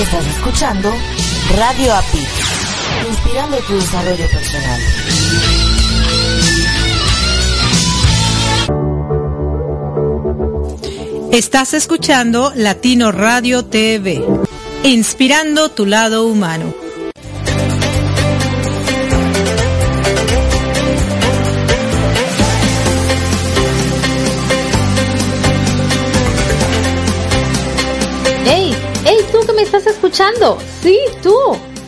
Estás escuchando Radio API, inspirando tu desarrollo personal. Estás escuchando Latino Radio TV, inspirando tu lado humano. Sí, tú.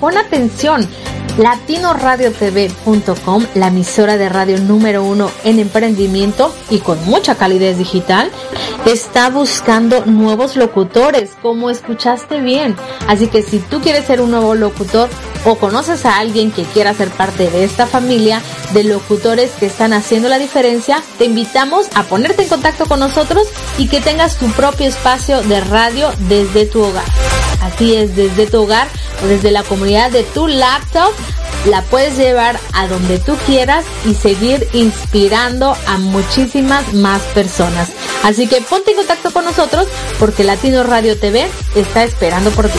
Pon atención latinoradiotv.com, la emisora de radio número uno en emprendimiento y con mucha calidez digital, está buscando nuevos locutores, como escuchaste bien. Así que si tú quieres ser un nuevo locutor o conoces a alguien que quiera ser parte de esta familia de locutores que están haciendo la diferencia, te invitamos a ponerte en contacto con nosotros y que tengas tu propio espacio de radio desde tu hogar. Así es, desde tu hogar o desde la comunidad de tu laptop la puedes llevar a donde tú quieras y seguir inspirando a muchísimas más personas. Así que ponte en contacto con nosotros porque Latino Radio TV está esperando por ti.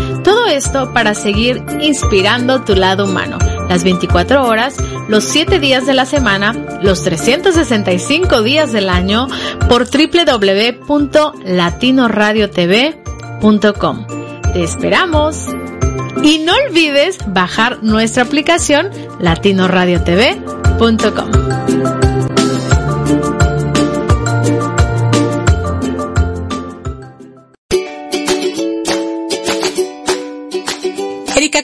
Todo esto para seguir inspirando tu lado humano. Las 24 horas, los 7 días de la semana, los 365 días del año por www.latinoradiotv.com. Te esperamos. Y no olvides bajar nuestra aplicación latinoradiotv.com.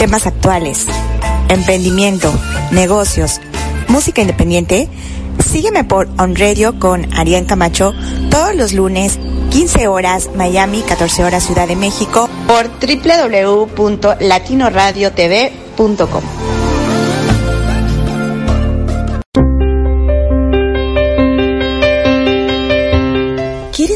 temas actuales, emprendimiento, negocios, música independiente? Sígueme por On Radio con Arián Camacho todos los lunes, 15 horas Miami, 14 horas Ciudad de México, por www.latinoradiotv.com.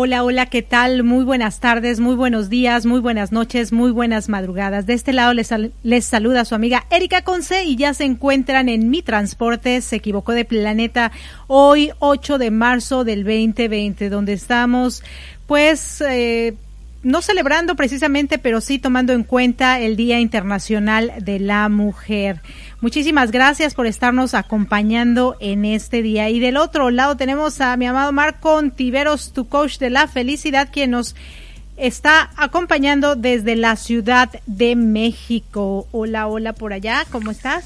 Hola, hola, ¿qué tal? Muy buenas tardes, muy buenos días, muy buenas noches, muy buenas madrugadas. De este lado les, saluda su amiga Erika Conce y ya se encuentran en mi transporte, se equivocó de planeta, hoy 8 de marzo del 2020, donde estamos pues... Eh, no celebrando precisamente, pero sí tomando en cuenta el Día Internacional de la Mujer. Muchísimas gracias por estarnos acompañando en este día. Y del otro lado tenemos a mi amado Marco Tiveros, tu coach de la felicidad, quien nos está acompañando desde la Ciudad de México. Hola, hola por allá, ¿cómo estás?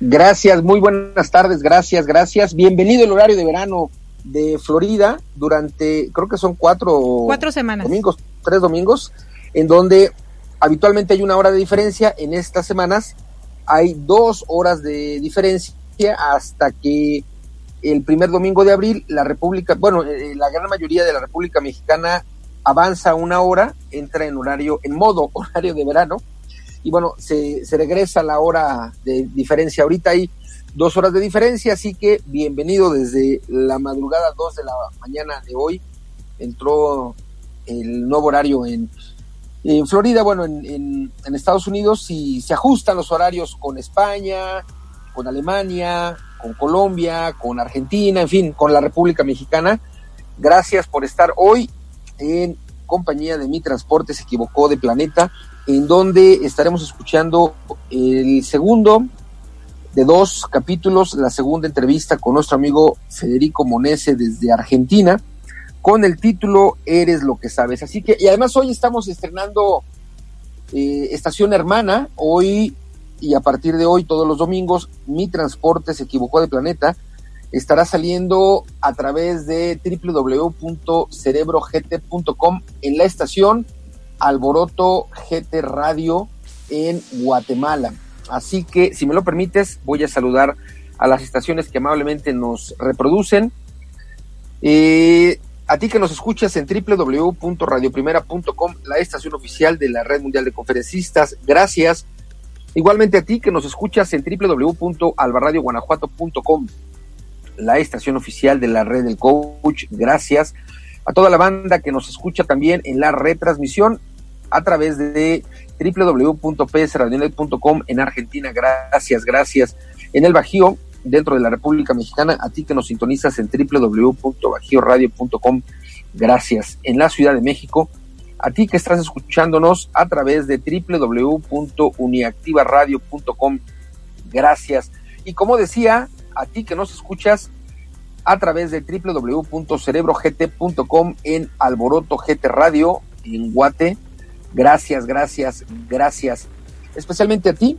Gracias, muy buenas tardes, gracias, gracias. Bienvenido el horario de verano de Florida durante, creo que son cuatro, cuatro semanas. Domingos, tres domingos, en donde habitualmente hay una hora de diferencia. En estas semanas hay dos horas de diferencia hasta que el primer domingo de abril la República, bueno, eh, la gran mayoría de la República Mexicana avanza una hora, entra en horario, en modo horario de verano, y bueno, se, se regresa la hora de diferencia. Ahorita hay dos horas de diferencia, así que bienvenido desde la madrugada 2 de la mañana de hoy. Entró el nuevo horario en, en Florida, bueno, en, Estados Unidos, y se ajustan los horarios con España, con Alemania, con Colombia, con Argentina, en fin, con la República Mexicana. Gracias por estar hoy en compañía de Mi Transporte se equivocó de planeta, en donde estaremos escuchando el segundo de dos capítulos, la segunda entrevista con nuestro amigo Federico Monese desde Argentina, con el título Eres lo que sabes. Así que, y además hoy estamos estrenando eh, Estación Hermana, hoy y a partir de hoy, todos los domingos, mi transporte se equivocó de planeta, estará saliendo a través de www.cerebrogt.com en la estación Alboroto GT Radio en Guatemala. Así que, si me lo permites, voy a saludar a las estaciones que amablemente nos reproducen. Eh, a ti que nos escuchas en www.radioprimera.com, la estación oficial de la Red Mundial de Conferencistas, gracias. Igualmente a ti que nos escuchas en www.albarradioguanajuato.com, la estación oficial de la Red del Coach, gracias. A toda la banda que nos escucha también en la retransmisión a través de www.psradionet.com en Argentina. Gracias, gracias. En el Bajío, dentro de la República Mexicana, a ti que nos sintonizas en www.bajioradio.com. Gracias. En la Ciudad de México, a ti que estás escuchándonos a través de www.uniactivaradio.com. Gracias. Y como decía, a ti que nos escuchas a través de www.cerebrogt.com en Alboroto GT Radio en Guate, Gracias, gracias, gracias. Especialmente a ti,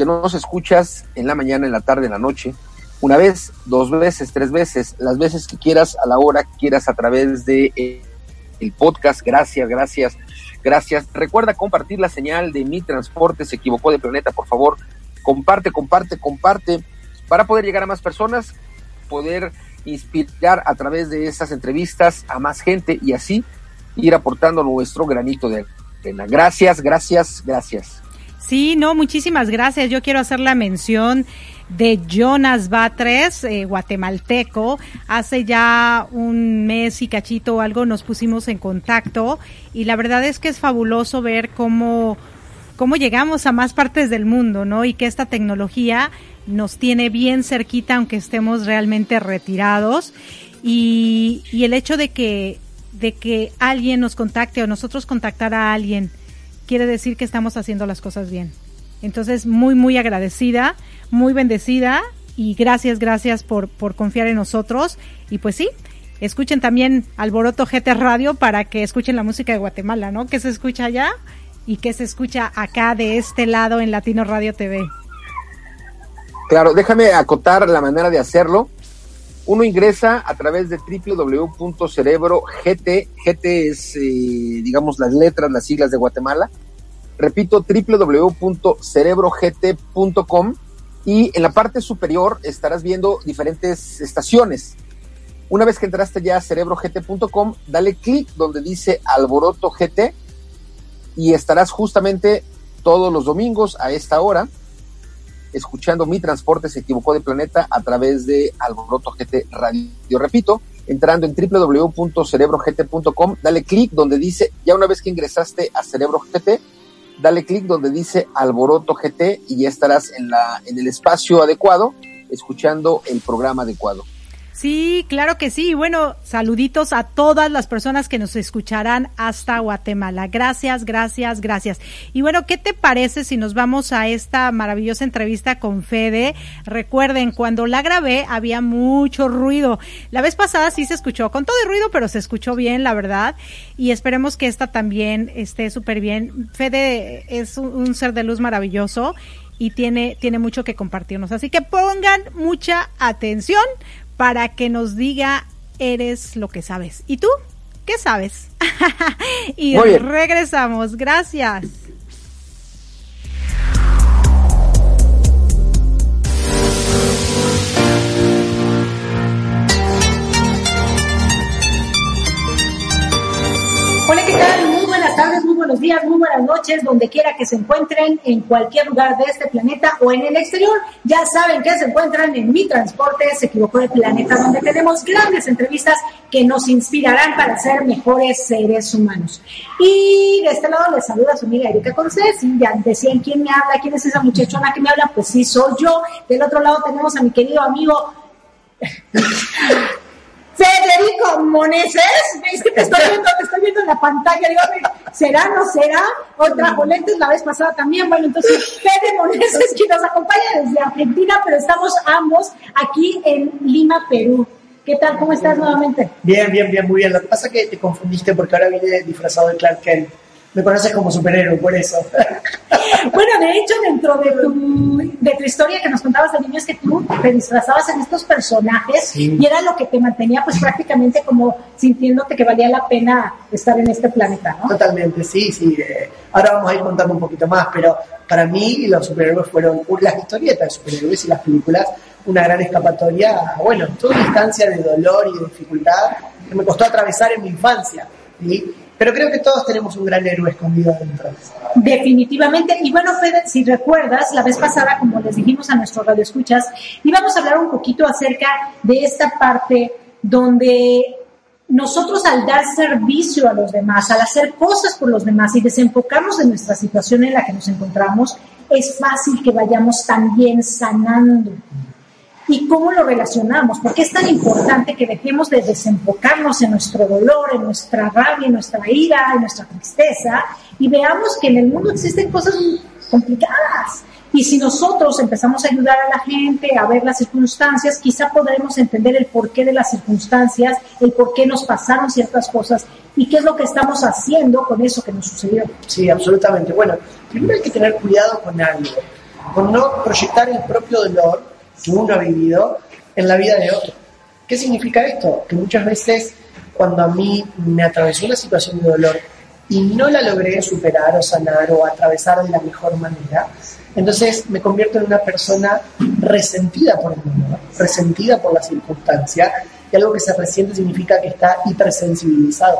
que nos escuchas en la mañana, en la tarde, en la noche. Una vez, dos veces, tres veces, las veces que quieras, a la hora que quieras, a través de eh, el podcast. Gracias, gracias, gracias. Recuerda compartir la señal de mi transporte se equivocó de planeta, por favor. Comparte, comparte, comparte, para poder llegar a más personas, poder inspirar a través de estas entrevistas a más gente y así ir aportando nuestro granito de Gracias, gracias, gracias. Sí, no, muchísimas gracias. Yo quiero hacer la mención de Jonas Batres, eh, guatemalteco. Hace ya un mes y cachito o algo nos pusimos en contacto y la verdad es que es fabuloso ver cómo, cómo llegamos a más partes del mundo, ¿no? Y que esta tecnología nos tiene bien cerquita aunque estemos realmente retirados. Y, y el hecho de que de que alguien nos contacte o nosotros contactar a alguien, quiere decir que estamos haciendo las cosas bien. Entonces, muy, muy agradecida, muy bendecida y gracias, gracias por, por confiar en nosotros. Y pues sí, escuchen también Alboroto GT Radio para que escuchen la música de Guatemala, ¿no? Que se escucha allá y que se escucha acá de este lado en Latino Radio TV. Claro, déjame acotar la manera de hacerlo. Uno ingresa a través de www.cerebrogt, GT es, eh, digamos, las letras, las siglas de Guatemala. Repito, www.cerebrogt.com y en la parte superior estarás viendo diferentes estaciones. Una vez que entraste ya a cerebrogt.com, dale clic donde dice Alboroto GT y estarás justamente todos los domingos a esta hora escuchando Mi Transporte se equivocó de planeta a través de Alboroto GT Radio. Repito, entrando en www.cerebrogt.com, dale clic donde dice, ya una vez que ingresaste a Cerebro GT, dale clic donde dice Alboroto GT y ya estarás en, la, en el espacio adecuado escuchando el programa adecuado. Sí, claro que sí. Bueno, saluditos a todas las personas que nos escucharán hasta Guatemala. Gracias, gracias, gracias. Y bueno, ¿qué te parece si nos vamos a esta maravillosa entrevista con Fede? Recuerden, cuando la grabé había mucho ruido. La vez pasada sí se escuchó con todo el ruido, pero se escuchó bien, la verdad. Y esperemos que esta también esté súper bien. Fede es un ser de luz maravilloso y tiene, tiene mucho que compartirnos. Así que pongan mucha atención para que nos diga eres lo que sabes. ¿Y tú? ¿Qué sabes? y regresamos. Gracias. Hola, ¿qué tal? Muy buenos días, muy buenas noches, donde quiera que se encuentren, en cualquier lugar de este planeta o en el exterior. Ya saben que se encuentran en Mi Transporte, se equivocó de planeta, donde tenemos grandes entrevistas que nos inspirarán para ser mejores seres humanos. Y de este lado les saluda su amiga Erika Cortés, y ya decían quién me habla, quién es esa muchachona que me habla, pues sí, soy yo. Del otro lado tenemos a mi querido amigo Federico Moneses, es que te estoy viendo, te estoy viendo en la pantalla, digo, ¿será, no será? O trajo lentes la vez pasada también, bueno, entonces Fede Moneses, que nos acompaña desde Argentina, pero estamos ambos aquí en Lima, Perú. ¿Qué tal? ¿Cómo estás nuevamente? Bien, bien, bien, muy bien. Lo que pasa es que te confundiste porque ahora viene disfrazado de Clark Kent me conoces como superhéroe, por eso. bueno, de hecho, dentro de tu, de tu historia que nos contabas de niño, es que tú te disfrazabas en estos personajes y era lo que te mantenía, pues prácticamente como sintiéndote que valía la pena estar en este planeta, ¿no? Totalmente, sí, sí. Eh, ahora vamos a ir contando un poquito más, pero para mí los superhéroes fueron las historietas de superhéroes y las películas una gran escapatoria, bueno, toda instancia de dolor y de dificultad que me costó atravesar en mi infancia. ¿sí? Pero creo que todos tenemos un gran héroe escondido dentro. Definitivamente. Y bueno, Fede, si recuerdas, la vez pasada, como les dijimos a nuestros radioescuchas, íbamos a hablar un poquito acerca de esta parte donde nosotros al dar servicio a los demás, al hacer cosas por los demás y desenfocarnos en nuestra situación en la que nos encontramos, es fácil que vayamos también sanando y cómo lo relacionamos, porque es tan importante que dejemos de desenfocarnos en nuestro dolor, en nuestra rabia, en nuestra ira, en nuestra tristeza y veamos que en el mundo existen cosas complicadas. Y si nosotros empezamos a ayudar a la gente a ver las circunstancias, quizá podremos entender el porqué de las circunstancias, el por qué nos pasaron ciertas cosas y qué es lo que estamos haciendo con eso que nos sucedió. Sí, absolutamente. Bueno, primero hay que tener cuidado con algo, con no proyectar el propio dolor uno ha vivido en la vida de otro. ¿Qué significa esto? Que muchas veces cuando a mí me atravesó una situación de dolor y no la logré superar o sanar o atravesar de la mejor manera, entonces me convierto en una persona resentida por el dolor, resentida por la circunstancia, y algo que se resiente significa que está hipersensibilizado.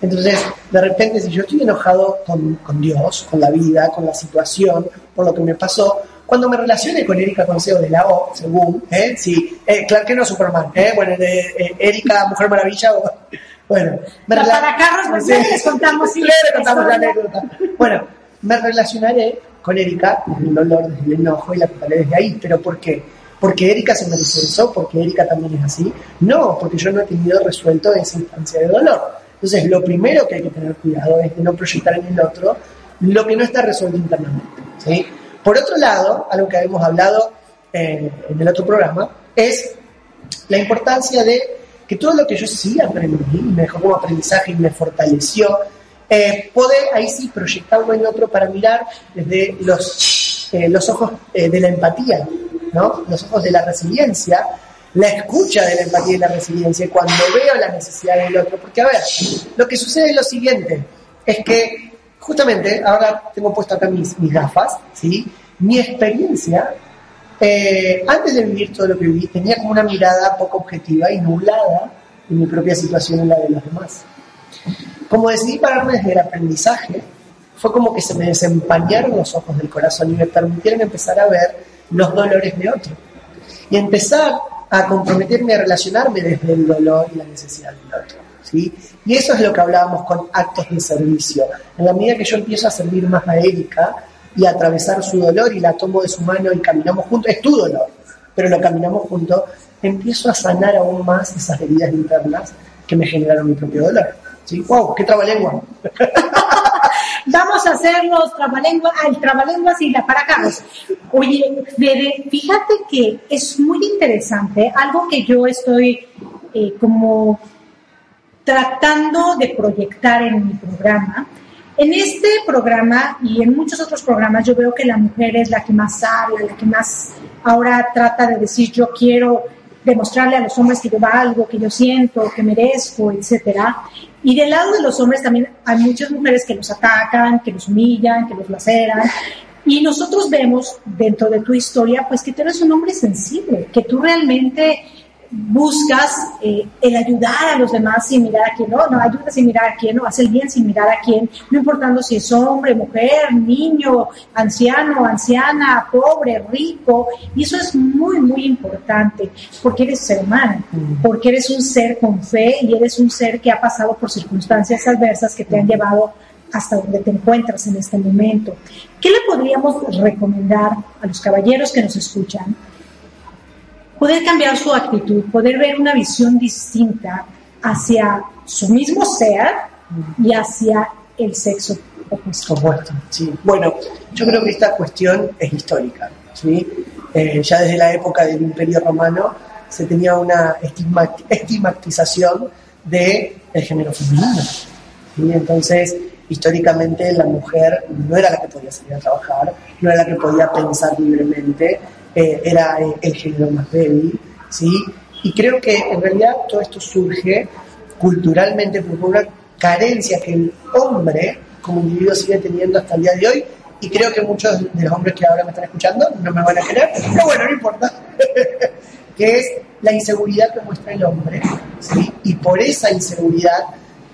Entonces, de repente, si yo estoy enojado con, con Dios, con la vida, con la situación, por lo que me pasó, cuando me relacione con Erika Consejo de la O, según, ¿eh? Sí, eh, Clark no Superman, ¿eh? Bueno, de eh, Erika Mujer Maravilla, bueno. Me para Carlos, les contamos, sí, contamos la anécdota. Bueno, me relacionaré con Erika desde el dolor, desde el enojo y la totalidad desde ahí. ¿Pero por qué? ¿Porque Erika se merece eso? ¿Porque Erika también es así? No, porque yo no he tenido resuelto esa instancia de dolor. Entonces, lo primero que hay que tener cuidado es de no proyectar en el otro lo que no está resuelto internamente. ¿sí? Por otro lado, algo que habíamos hablado en, el otro programa, es la importancia de que todo lo que yo sí aprendí, me dejó como aprendizaje y me fortaleció, eh, poder ahí sí proyectarlo en otro para mirar desde los, eh, los ojos eh, de la empatía, ¿no? los ojos de la resiliencia, la escucha de la empatía y la resiliencia cuando veo la necesidad del otro. Porque, a ver, lo que sucede es lo siguiente, es que justamente, ahora tengo puesto acá mis, mis gafas, ¿sí? Mi experiencia, eh, antes de vivir todo lo que viví, tenía como una mirada poco objetiva y nublada en mi propia situación y la de los demás. Como decidí pararme desde el aprendizaje, fue como que se me desempañaron los ojos del corazón y me permitieron empezar a ver los dolores de otro. Y empezar a comprometerme a relacionarme desde el dolor y la necesidad del otro. ¿Sí? Y eso es lo que hablábamos con actos de servicio. En la medida que yo empiezo a servir más a Erika y a atravesar su dolor y la tomo de su mano y caminamos juntos, es tu dolor. pero lo caminamos juntos, empiezo a sanar aún más esas heridas internas que me generaron mi propio dolor. ¡Wow! ¡Qué trabalengua! Vamos a hacer los trabalenguas, el trabalenguas y la para Oye, Bebe, fíjate que es muy interesante, algo que yo estoy eh, como tratando de proyectar en mi programa. En este programa y en muchos otros programas yo veo que la mujer es la que más habla, la que más ahora trata de decir yo quiero demostrarle a los hombres que yo valgo, que yo siento, que merezco, etcétera. Y del lado de los hombres también hay muchas mujeres que los atacan, que los humillan, que los laceran. Y nosotros vemos dentro de tu historia, pues que tú eres un hombre sensible, que tú realmente buscas eh, el ayudar a los demás sin mirar a quién, no, no ayuda sin mirar a quién, no hace el bien sin mirar a quién, no importando si es hombre, mujer, niño, anciano, anciana, pobre, rico, y eso es muy, muy importante, porque eres ser humano, mm. porque eres un ser con fe y eres un ser que ha pasado por circunstancias adversas que te han llevado hasta donde te encuentras en este momento. ¿Qué le podríamos recomendar a los caballeros que nos escuchan? Poder cambiar su actitud, poder ver una visión distinta hacia su mismo ser y hacia el sexo opuesto. sí. Bueno, yo creo que esta cuestión es histórica. ¿sí? Eh, ya desde la época del Imperio Romano se tenía una estigmatización del el género femenino. y Entonces, históricamente la mujer no era la que podía salir a trabajar, no era la que podía pensar libremente, eh, era eh, el género más débil, ¿sí? Y creo que en realidad todo esto surge culturalmente por una carencia que el hombre como individuo sigue teniendo hasta el día de hoy y creo que muchos de los hombres que ahora me están escuchando no me van a querer, pero bueno, no importa, que es la inseguridad que muestra el hombre, ¿sí? y por esa inseguridad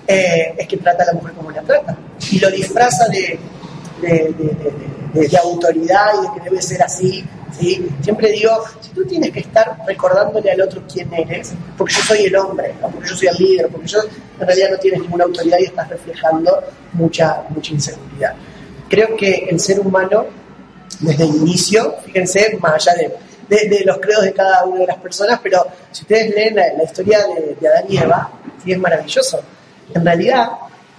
eh, es que trata a la mujer como la trata, y lo disfraza de, autoridad y de que debe ser así, ¿sí? Siempre digo, si tú tienes que estar recordándole al otro quién eres, porque yo soy el hombre, porque yo soy el líder, porque yo en realidad no tienes ninguna autoridad y estás reflejando mucha, mucha inseguridad. Creo que el ser humano, desde el inicio, fíjense, más allá de, de, los credos de cada una de las personas, pero si ustedes leen la, historia de, Adán y Eva, sí es maravilloso. En realidad,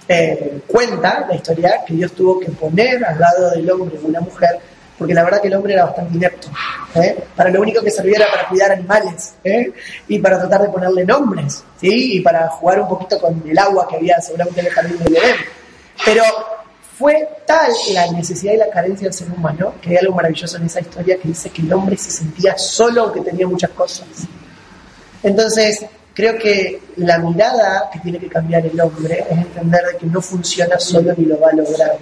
eh, cuenta la historia que Dios tuvo que poner al lado del hombre una mujer porque la verdad que el hombre era bastante inepto. ¿eh? Para lo único que servía era para cuidar animales ¿eh? y para tratar de ponerle nombres, ¿sí? y para jugar un poquito con el agua que había seguramente en el jardín de Edén. Pero fue tal la necesidad y la carencia del ser humano que hay algo maravilloso en esa historia que dice que el hombre se sentía solo aunque tenía muchas cosas. Entonces, creo que la mirada que tiene que cambiar el hombre es entender de que no funciona solo ni lo va a lograr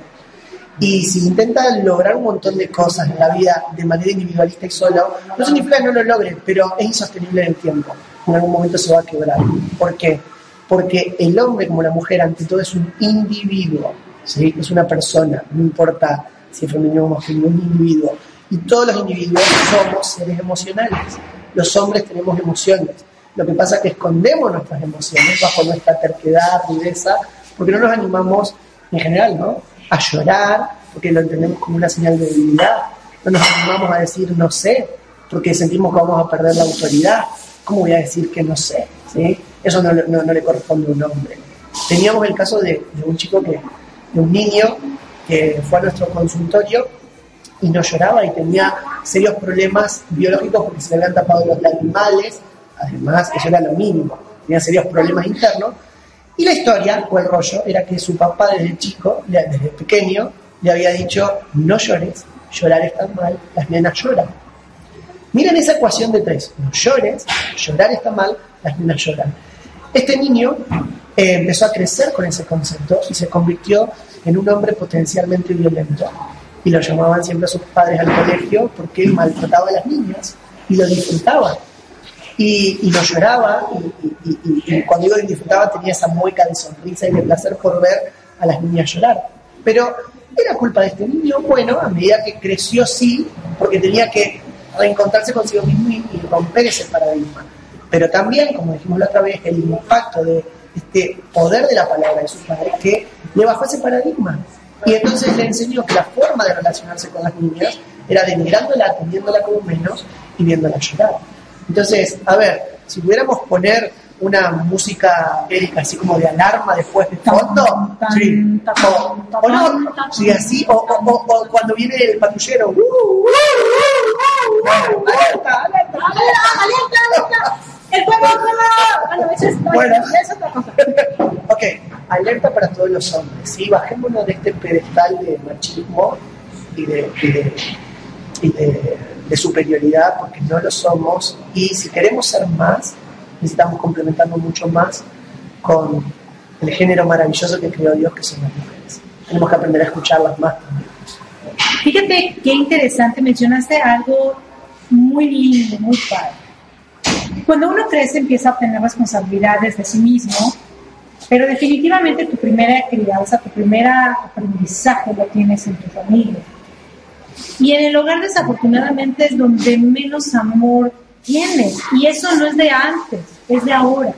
y si intenta lograr un montón de cosas en la vida de manera individualista y solo, no significa que no lo logre, pero es insostenible en el tiempo. En algún momento se va a quebrar. ¿Por qué? Porque el hombre como la mujer ante todo es un individuo, ¿sí? es una persona, no importa si es femenino o masculino, un individuo. Y todos los individuos somos seres emocionales. Los hombres tenemos emociones. Lo que pasa es que escondemos nuestras emociones bajo nuestra terquedad, rudeza, porque no nos animamos en general, ¿no? a llorar, porque lo entendemos como una señal de debilidad. No nos animamos a decir no sé, porque sentimos que vamos a perder la autoridad. ¿Cómo voy a decir que no sé? ¿Sí? Eso no, le corresponde a un hombre. Teníamos el caso de, un chico que, de un niño que fue a nuestro consultorio y no lloraba y tenía serios problemas biológicos porque se le habían tapado los animales, además eso era lo mínimo, tenía serios problemas internos y la historia o el rollo era que su papá desde chico, desde pequeño, le había dicho, no llores, llorar está mal, las nenas lloran. Miren esa ecuación de tres, no llores, llorar está mal, las nenas lloran. Este niño eh, empezó a crecer con ese concepto y se convirtió en un hombre potencialmente violento. Y lo llamaban siempre a sus padres al colegio porque maltrataba a las niñas y lo disfrutaba y, no lloraba y, cuando digo disfrutaba tenía esa mueca de sonrisa y de placer por ver a las niñas llorar. Pero era culpa de este niño, bueno, a medida que creció sí, porque tenía que reencontrarse consigo mismo y, romper ese paradigma. Pero también, como dijimos la otra vez, el impacto de este poder de la palabra de sus padres que le bajó ese paradigma. Y entonces le enseñó que la forma de relacionarse con las niñas era denigrándola, teniéndola como menos y viéndola llorar. Entonces, a ver, si pudiéramos poner una música Erika así como de alarma después de fondo, sí, o, o no, sí, así, o, o, o- o cuando viene el patrullero, uh, uh, uh, uh, bueno, alerta, alerta, ¡Alerta, alerta! ¡El fuego, el fuego! Bueno, es otra cosa. Ok, alerta para todos los hombres, ¿sí? Bajémonos de este pedestal de machismo y de, y de, y de- de superioridad, porque no lo somos, y si queremos ser más, necesitamos complementarnos mucho más con el género maravilloso que creó Dios, que son las mujeres. Tenemos que aprender a escucharlas más también. Fíjate qué interesante, mencionaste algo muy lindo, muy padre. Cuando uno crece empieza a obtener responsabilidades de sí mismo, pero definitivamente tu primera crianza, tu primera aprendizaje lo tienes en tu familia. Y en el hogar desafortunadamente es donde menos amor tienes. Y eso no es de antes, es de ahora.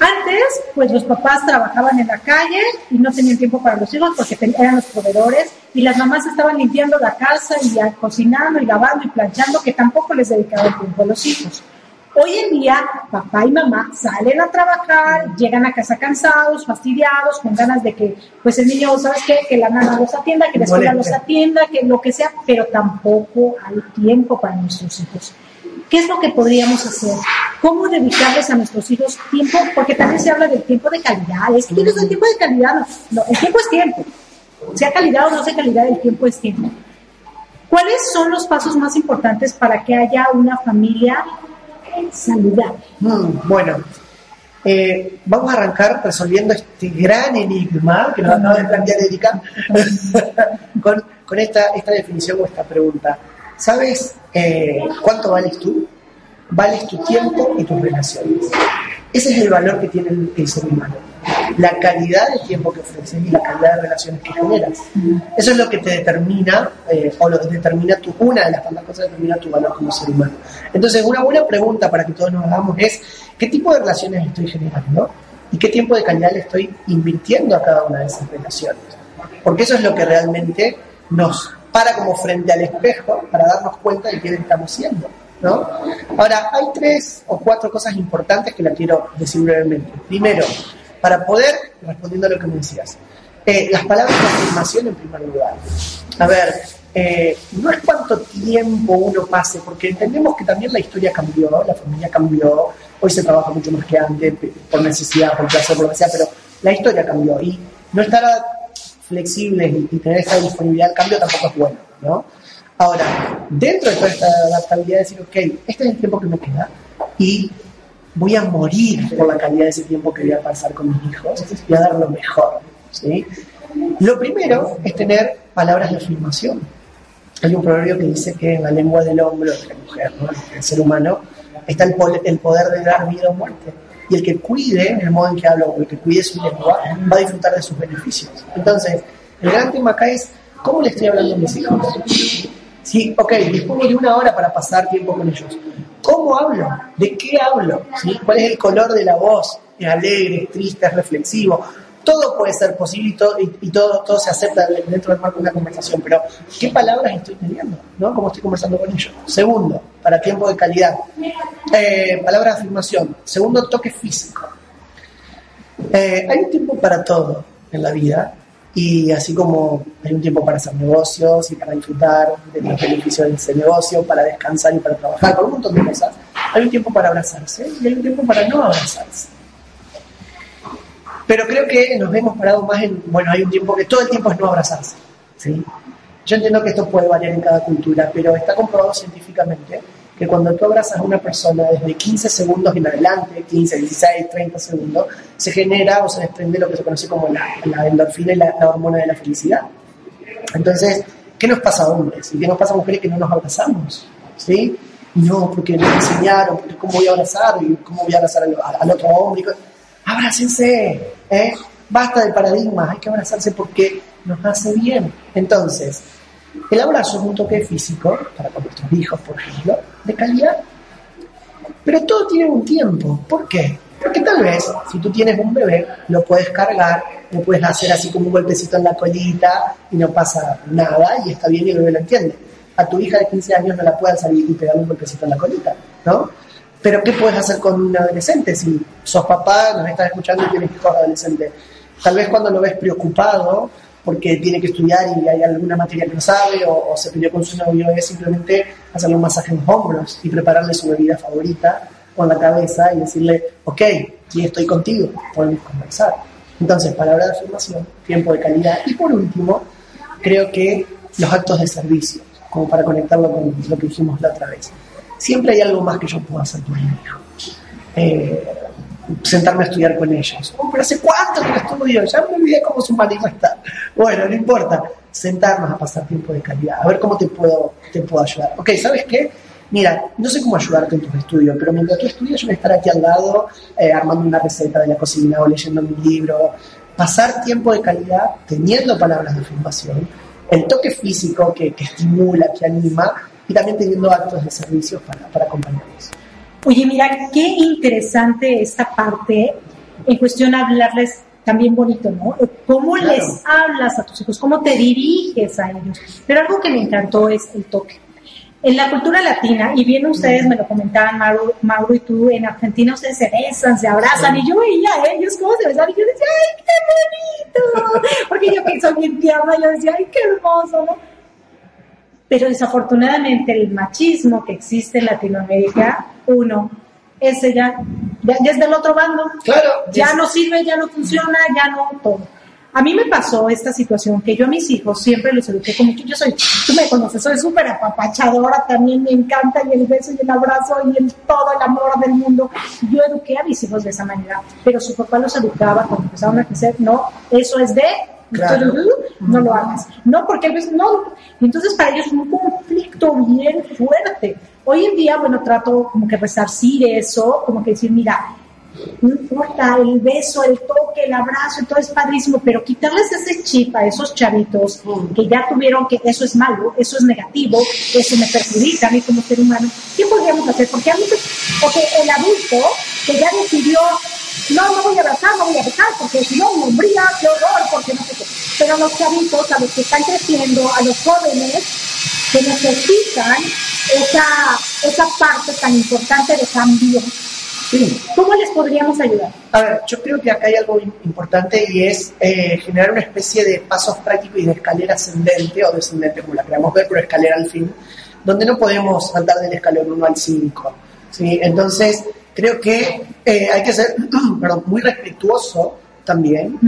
Antes, pues los papás trabajaban en la calle y no tenían tiempo para los hijos porque eran los proveedores y las mamás estaban limpiando la casa y cocinando y lavando y planchando que tampoco les dedicaban tiempo a los hijos. Hoy en día, papá y mamá salen a trabajar, llegan a casa cansados, fastidiados, con ganas de que, pues el niño, ¿sabes qué? Que la nana los atienda, que la escuela los atienda, que lo que sea, pero tampoco hay tiempo para nuestros hijos. ¿Qué es lo que podríamos hacer? ¿Cómo dedicarles a nuestros hijos tiempo? Porque también se habla del tiempo de calidad. Es que tienes el tiempo de calidad. No, no, el tiempo es tiempo. Sea calidad o no sea calidad, el tiempo es tiempo. ¿Cuáles son los pasos más importantes para que haya una familia saludable? Mm, bueno, eh, vamos a arrancar resolviendo este gran enigma que nos acaba de plantear Erika con, esta, esta definición o esta pregunta. ¿Sabes eh, cuánto vales tú? Vales tu tiempo y tus relaciones. Ese es el valor que tiene el ser humano. La calidad del tiempo que ofreces y la calidad de relaciones que generas. Eso es lo que te determina, eh, o lo que determina tu, una de las tantas cosas que determina tu valor como ser humano. Entonces, una buena pregunta para que todos nos hagamos es, ¿qué tipo de relaciones estoy generando? ¿Y qué tiempo de calidad le estoy invirtiendo a cada una de esas relaciones? Porque eso es lo que realmente nos para como frente al espejo para darnos cuenta de quién estamos siendo. ¿no? Ahora, hay tres o cuatro cosas importantes que la quiero decir brevemente. Primero, para poder, respondiendo a lo que me decías, eh, las palabras de afirmación en primer lugar. A ver, eh, no es cuánto tiempo uno pase, porque entendemos que también la historia cambió, la familia cambió, hoy se trabaja mucho más que antes, por necesidad, por placer, por lo que sea, pero la historia cambió y no estar flexibles y, y tener esa disponibilidad al cambio tampoco es bueno, ¿no? Ahora, dentro de toda esta adaptabilidad, decir, ok, este es el tiempo que me queda y voy a morir por la calidad de ese tiempo que voy a pasar con mis hijos y a dar lo mejor, ¿sí? Lo primero es tener palabras de afirmación. Hay un proverbio que dice que en la lengua del hombre, de la mujer, ¿no? el ser humano, está el, el poder de dar vida o muerte. Y el que cuide el modo en que habla o el que cuide su lengua va a disfrutar de sus beneficios. Entonces, el gran tema acá es cómo le estoy hablando a mis hijos. Sí, ok, dispongo de una hora para pasar tiempo con ellos. ¿Cómo hablo? ¿De qué hablo? ¿Cuál es el color de la voz? ¿Es alegre, es triste, es reflexivo? Todo puede ser posible y todo, y todo, todo se acepta dentro del marco de una conversación, pero ¿qué palabras estoy teniendo? ¿no? ¿Cómo estoy conversando con ellos? Segundo, para tiempo de calidad. Eh, palabra de afirmación. Segundo, toque físico. Eh, hay un tiempo para todo en la vida y así como hay un tiempo para hacer negocios y para disfrutar de los beneficios de ese negocio, para descansar y para trabajar, por un montón de cosas, hay un tiempo para abrazarse y hay un tiempo para no abrazarse. Pero creo que nos hemos parado más en, bueno, hay un tiempo que todo el tiempo es no abrazarse. ¿sí? Yo entiendo que esto puede variar en cada cultura, pero está comprobado científicamente que cuando tú abrazas a una persona desde 15 segundos en adelante, 15, 16, 30 segundos, se genera o se desprende lo que se conoce como la, endorfina y la, hormona de la felicidad. Entonces, ¿qué nos pasa a hombres? ¿Y qué nos pasa a mujeres que no nos abrazamos? ¿Sí? No, porque nos enseñaron, porque ¿cómo voy a abrazar? ¿Y cómo voy a abrazar al, al otro hombre? Abrácense, ¿eh? Basta del paradigma, hay que abrazarse porque nos hace bien. Entonces, el abrazo es un toque físico, para con nuestros hijos, por ejemplo, de calidad. Pero todo tiene un tiempo. ¿Por qué? Porque tal vez, si tú tienes un bebé, lo puedes cargar, lo puedes hacer así como un golpecito en la colita y no pasa nada y está bien y el bebé lo entiende. a tu hija de 15 años no la puedas salir y pegarle un golpecito en la colita, ¿no? Pero ¿qué puedes hacer con un adolescente? Si sos papá, nos estás escuchando y tienes hijos adolescentes. Tal vez cuando lo ves preocupado porque tiene que estudiar y hay alguna materia que no sabe o, se peleó con su novio, es simplemente hacerle un masaje en los hombros y prepararle su bebida favorita con la cabeza y decirle, ok, y estoy contigo, podemos conversar. Entonces, palabra de afirmación, tiempo de calidad. Y por último, creo que los actos de servicio, como para conectarlo con lo que dijimos la otra vez. Siempre hay algo más que yo puedo hacer por mi hijo. Eh, sentarme a estudiar con ellos. Oh, pero ¿hace cuánto que estudio? Ya me olvidé cómo su marido está. Bueno, no importa. Sentarnos a pasar tiempo de calidad, a ver cómo te puedo, te puedo ayudar. Ok, ¿sabes qué? Mira, no sé cómo ayudarte en tus estudios, pero mientras tú estudias yo voy a estar aquí al lado eh, armando una receta de la cocina o leyendo mi libro. Pasar tiempo de calidad teniendo palabras de afirmación, el toque físico que, estimula, que anima y también teniendo actos de servicio para, para acompañarlos. Oye, mira, qué interesante esta parte en cuestión de hablarles también bonito, ¿no? ¿Cómo les hablas a tus hijos? ¿Cómo te diriges a ellos? Pero algo que me encantó es el toque. En la cultura latina, y bien ustedes me lo comentaban, Mauro, Mauro y tú, en Argentina ustedes se besan, se abrazan, y yo veía a ellos cómo se besaban, y yo decía, ¡ay, qué bonito! Porque yo que soy bien tierna, yo decía, ¡ay, qué hermoso! ¿no? Pero desafortunadamente el machismo que existe en Latinoamérica, uno, ese ya, ya, es del otro bando. Claro. Ya no sirve, ya no funciona, ya no todo. A mí me pasó esta situación que yo a mis hijos siempre los eduqué como que yo soy, tú me conoces, soy súper apapachadora, también me encanta y el beso y el abrazo y el todo el amor del mundo. Yo eduqué a mis hijos de esa manera, pero su papá los educaba cuando empezaron a crecer, no, eso es de no lo hagas. No, porque no. Entonces para ellos es un conflicto bien fuerte. Hoy en día, bueno, trato como que resarcir eso, como que decir, mira, no importa el beso, el toque, el abrazo, todo es padrísimo, pero quitarles ese chip a esos chavitos que ya tuvieron que eso es malo, eso es negativo, eso me perjudica a mí como ser humano, ¿qué podríamos hacer? Porque a mí, porque el adulto que ya decidió no, no voy a abrazar, no voy a besar, porque si no, me hombría, qué horror, porque no sé qué. Pero los chavitos, a los que están creciendo, a los jóvenes, que necesitan esa, esa parte tan importante de cambio, sí. ¿cómo les podríamos ayudar? A ver, yo creo que acá hay algo importante y es eh, generar una especie de pasos prácticos y de escalera ascendente o descendente, como la queramos ver, pero escalera al fin, donde no podemos saltar del escalón 1 al 5. ¿sí? Entonces, creo que eh, hay que ser perdón, muy respetuoso también,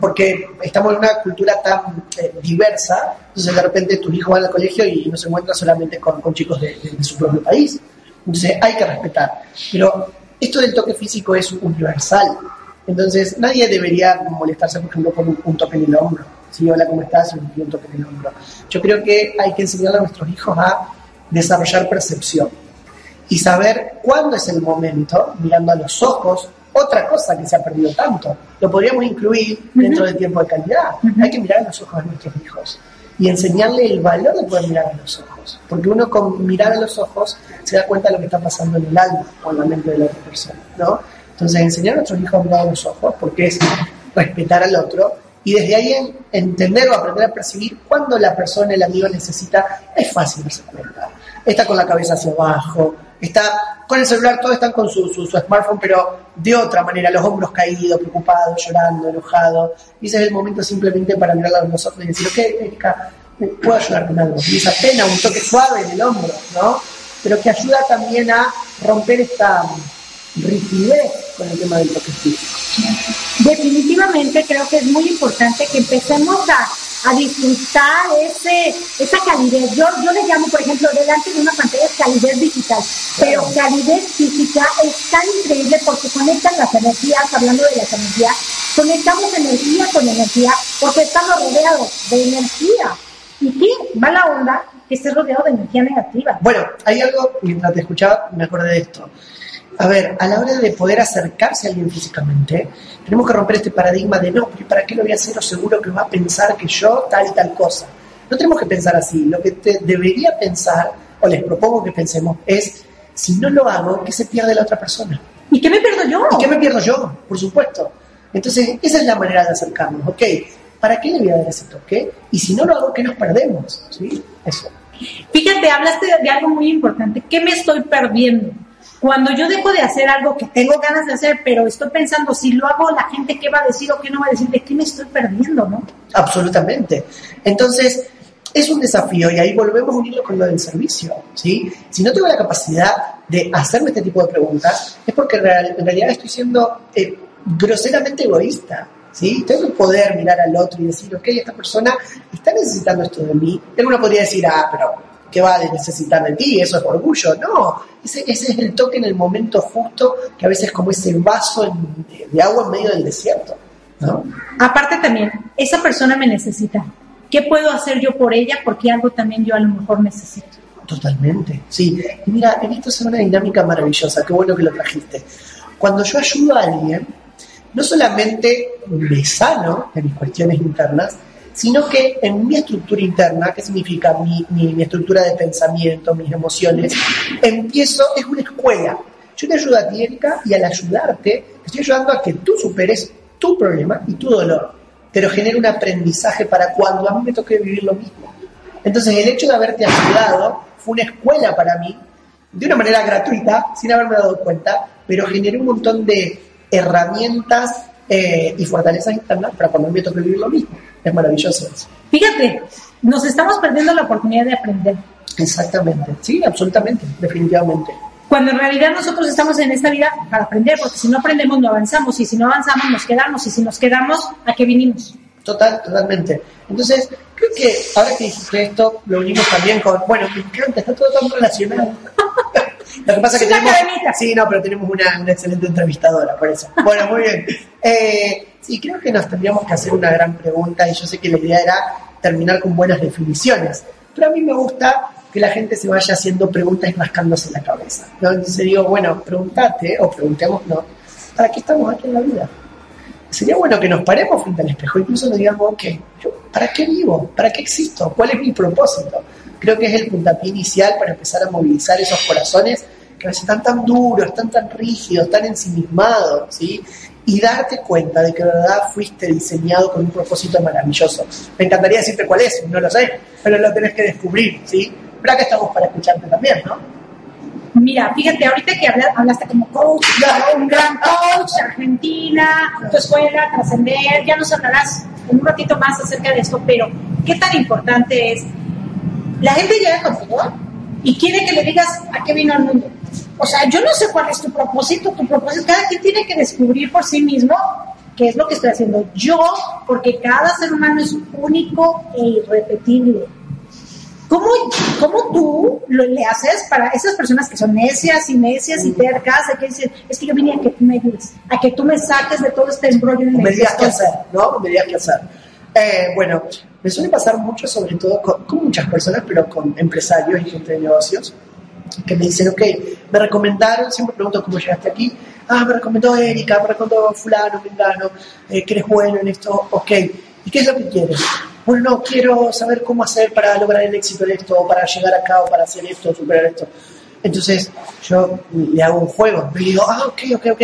porque estamos en una cultura tan eh, diversa, entonces de repente tus hijos van al colegio y no se encuentran solamente con, con chicos de, su propio país, entonces hay que respetar. Pero esto del toque físico es universal, entonces nadie debería molestarse, por ejemplo, con un, toque en el hombro. Si hola, ¿cómo estás? Y un toque en el hombro. Yo creo que hay que enseñarle a nuestros hijos a desarrollar percepción y saber cuándo es el momento, mirando a los ojos, otra cosa que se ha perdido tanto. Lo podríamos incluir dentro del tiempo de calidad. Hay que mirar a los ojos de nuestros hijos y enseñarle el valor de poder mirar a los ojos. Porque uno con mirar a los ojos se da cuenta de lo que está pasando en el alma o en la mente de la otra persona. ¿no? Entonces, enseñar a nuestros hijos a mirar a los ojos, porque es respetar al otro, y desde ahí entender o aprender a percibir cuando la persona, el amigo necesita, es fácil darse cuenta. Está con la cabeza hacia abajo, está con el celular, todos están con su, su, smartphone, pero de otra manera, los hombros caídos, preocupados, llorando, enojados. Y ese es el momento simplemente para mirar a los ojos y decir, ok, Erika, puedo ayudar con algo. Y esa pena, un toque suave en el hombro, ¿no? Pero que ayuda también a romper esta rigidez con el tema del toque físico. Definitivamente creo que es muy importante que empecemos a a disfrutar ese, esa calidez. Yo, yo le llamo, por ejemplo, delante de una pantalla calidez digital, pero calidez física es tan increíble porque conectan las energías, hablando de las energías, conectamos energía con energía porque estamos rodeados de energía. ¿Y qué? la onda que estés rodeado de energía negativa. Bueno, hay algo, mientras te escuchaba, me acordé de esto. A ver, a la hora de poder acercarse a alguien físicamente, tenemos que romper este paradigma de no, ¿para qué lo voy a hacer? O seguro que va a pensar que yo tal y tal cosa. No tenemos que pensar así. Lo que te debería pensar, o les propongo que pensemos, es si no lo hago, ¿qué se pierde la otra persona? ¿Y qué me pierdo yo? ¿Y qué me pierdo yo? Por supuesto. Entonces, esa es la manera de acercarnos, ¿ok? ¿Para qué le voy a dar ese toque? Y si no lo hago, ¿qué nos perdemos? ¿Sí? Eso. Fíjate, hablaste de algo muy importante. ¿Qué me estoy perdiendo? Cuando yo dejo de hacer algo que tengo ganas de hacer, pero estoy pensando, si lo hago, la gente qué va a decir o qué no va a decir, ¿de qué me estoy perdiendo, no? Absolutamente. Entonces, es un desafío y ahí volvemos a unirlo con lo del servicio, ¿sí? Si no tengo la capacidad de hacerme este tipo de preguntas, es porque en realidad estoy siendo eh, groseramente egoísta, ¿sí? Tengo que poder mirar al otro y decir, ok, esta persona está necesitando esto de mí. Y alguno podría decir, ah, pero ¿qué va a necesitar de ti? Eso es orgullo. No, ese, ese es el toque en el momento justo, que a veces es como ese vaso de, agua en medio del desierto. ¿no? Aparte también, esa persona me necesita. ¿Qué puedo hacer yo por ella? Porque algo también yo a lo mejor necesito. Totalmente, sí. Y mira, en esto es una dinámica maravillosa, qué bueno que lo trajiste. Cuando yo ayudo a alguien, no solamente me sano de mis cuestiones internas, sino que en mi estructura interna, que significa mi, mi, estructura de pensamiento, mis emociones, empiezo, es una escuela. Yo te ayudo a ti, Erika, y al ayudarte, te estoy ayudando a que tú superes tu problema y tu dolor, pero genera un aprendizaje para cuando a mí me toque vivir lo mismo. Entonces, el hecho de haberte ayudado fue una escuela para mí, de una manera gratuita, sin haberme dado cuenta, pero generé un montón de herramientas eh, y fortalezas internas para cuando a mí me toque vivir lo mismo. Es maravilloso eso. Fíjate, nos estamos perdiendo la oportunidad de aprender. Exactamente, sí, absolutamente, definitivamente. Cuando en realidad nosotros estamos en esta vida para aprender, porque si no aprendemos no avanzamos, y si no avanzamos nos quedamos, y si nos quedamos, ¿a qué vinimos? Total, totalmente. Entonces, creo que ahora que dijiste esto, lo unimos también con, bueno, me encanta, está todo tan relacionado. Lo que pasa es que tenemos. Sí, no, pero tenemos una, una, excelente entrevistadora, por eso. Bueno, muy bien. Eh, sí, creo que nos tendríamos que hacer una gran pregunta, y yo sé que la idea era terminar con buenas definiciones, pero a mí me gusta que la gente se vaya haciendo preguntas y rascándose la cabeza. ¿no? Entonces digo, bueno, pregúntate, o preguntémonos, ¿para qué estamos aquí en la vida? Sería bueno que nos paremos frente al espejo, incluso nos digamos, ok, ¿para qué vivo? ¿Para qué existo? ¿Cuál es mi propósito? creo que es el puntapié inicial para empezar a movilizar esos corazones que a veces están tan duros, están tan rígidos, tan ensimismados, ¿sí? Y darte cuenta de que de verdad fuiste diseñado con un propósito maravilloso. Me encantaría decirte cuál es, no lo sé, pero lo tenés que descubrir, ¿sí? Pero acá estamos para escucharte también, ¿no? Mira, fíjate, ahorita que hablaste como coach, un gran coach, Argentina, tu escuela, trascender, ya nos hablarás un ratito más acerca de esto, pero ¿qué tan importante es la gente llega contigo y quiere que le digas a qué vino al mundo. O sea, yo no sé cuál es tu propósito, tu propósito, cada quien tiene que descubrir por sí mismo qué es lo que estoy haciendo yo, porque cada ser humano es único e irrepetible. ¿Cómo, cómo tú lo, le haces para esas personas que son necias y necias y tercas, que dicen, es que yo vine a que tú me ayudes, a que tú me saques de todo este embrollo Me digas qué hacer, ¿no? Me digas qué hacer. Eh, bueno, me suele pasar mucho, sobre todo con, muchas personas, pero con empresarios y gente de negocios, que me dicen, ok, me recomendaron, siempre pregunto cómo llegaste aquí, ah, me recomendó Erika, me recomendó fulano, mengano, eh, que eres bueno en esto, ok, ¿y qué es lo que quieres? Bueno, no, quiero saber cómo hacer para lograr el éxito de esto, para llegar a cabo, para hacer esto, superar esto. Entonces yo le hago un juego, le digo, ah, ok, ok, ok,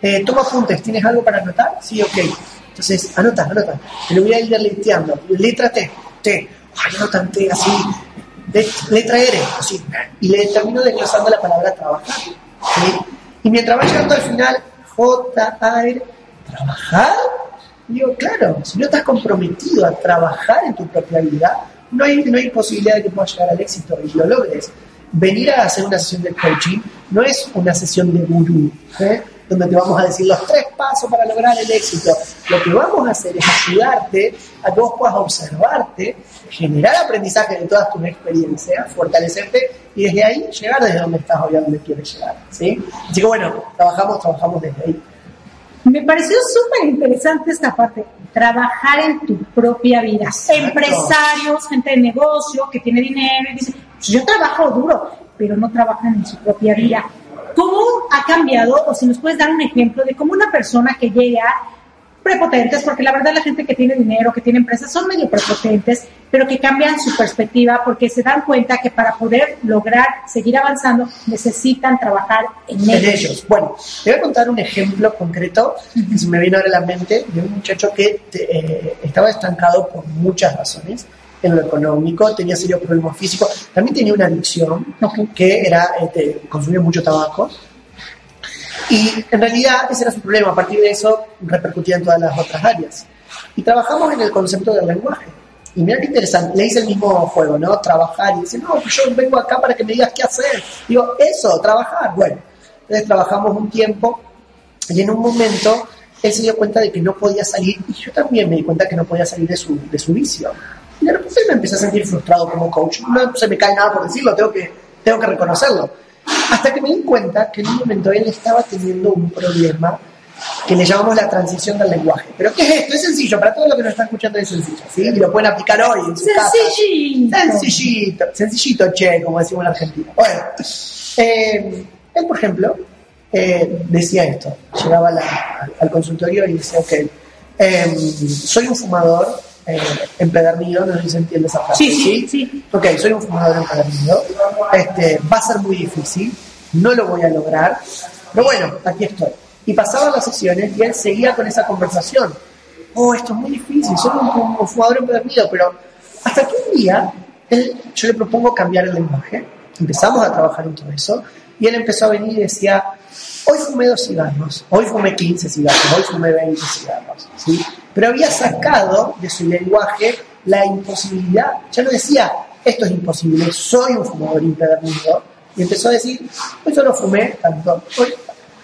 eh, toma apuntes, ¿tienes algo para anotar? Sí, ok entonces, anota, anota. Me lo voy a ir deleteando. Letra T, T. Ay, anotan T así. letra R, así. Y le termino desglosando la palabra trabajar. Y mientras va llegando al final, J, A, R, ¿trabajar? Digo, claro, si no estás comprometido a trabajar en tu propia vida, no hay, no hay posibilidad de que puedas llegar al éxito y lo logres. Venir a hacer una sesión de coaching no es una sesión de gurú. ¿eh? donde te vamos a decir los tres pasos para lograr el éxito. Lo que vamos a hacer es ayudarte a que vos puedas observarte, generar aprendizaje de todas tus experiencias, fortalecerte y desde ahí llegar desde donde estás hoy a donde quieres llegar. ¿sí? Así que bueno, trabajamos, trabajamos desde ahí. Me pareció súper interesante esta parte, trabajar en tu propia vida. Empresarios, gente de negocio que tiene dinero y dice, pues yo trabajo duro, pero no trabajan en su propia vida. ¿Cómo ha cambiado, o si nos puedes dar un ejemplo de cómo una persona que llega prepotentes, porque la verdad la gente que tiene dinero, que tiene empresas, son medio prepotentes, pero que cambian su perspectiva porque se dan cuenta que para poder lograr seguir avanzando necesitan trabajar en, ellos. Bueno, te voy a contar un ejemplo concreto que se me viene ahora a la mente de un muchacho que eh, estaba estancado por muchas razones en lo económico, tenía serios problemas físicos, también tenía una adicción que era este, consumir mucho tabaco. Y en realidad ese era su problema, a partir de eso repercutía en todas las otras áreas. Y trabajamos en el concepto del lenguaje. Y mira qué interesante, le hice el mismo juego, ¿no? Trabajar. Y dice, no, pues yo vengo acá para que me digas qué hacer. Digo, eso, trabajar. Bueno, entonces trabajamos un tiempo y en un momento él se dio cuenta de que no podía salir y yo también me di cuenta que no podía salir de su, de su vicio. Y de repente me empecé a sentir frustrado como coach. No se me cae nada por decirlo, tengo que, tengo que reconocerlo. Hasta que me di cuenta que en un momento él estaba teniendo un problema que le llamamos la transición del lenguaje. ¿Pero qué es esto? Es sencillo, para todo lo que nos está escuchando es sencillo, ¿sí? Y lo pueden aplicar hoy en su Sencillito. casa. Sencillito. Sencillito, che, como decimos en Argentina. Bueno, eh, él, por ejemplo, eh, decía esto. Llegaba la- al consultorio y decía, ok, eh, soy un fumador eh, empedernido, no sé si se entiende esa frase. Sí, sí, sí. Ok, soy un fumador empedernido. Este, va a ser muy difícil, no lo voy a lograr, pero bueno, aquí estoy. Y pasaban las sesiones y él seguía con esa conversación. Oh, esto es muy difícil, soy un, un fumador empedernido, pero hasta que un día él- yo le propongo cambiar el lenguaje. Empezamos a trabajar en todo eso y él empezó a venir y decía, hoy fumé dos cigarros, hoy fumé 15 cigarros, hoy fumé 20 cigarros. ¿sí? Pero había sacado de su lenguaje la imposibilidad. Ya no decía, esto es imposible, soy un fumador impedernido. Y empezó a decir, hoy solo fumé tanto. Hoy,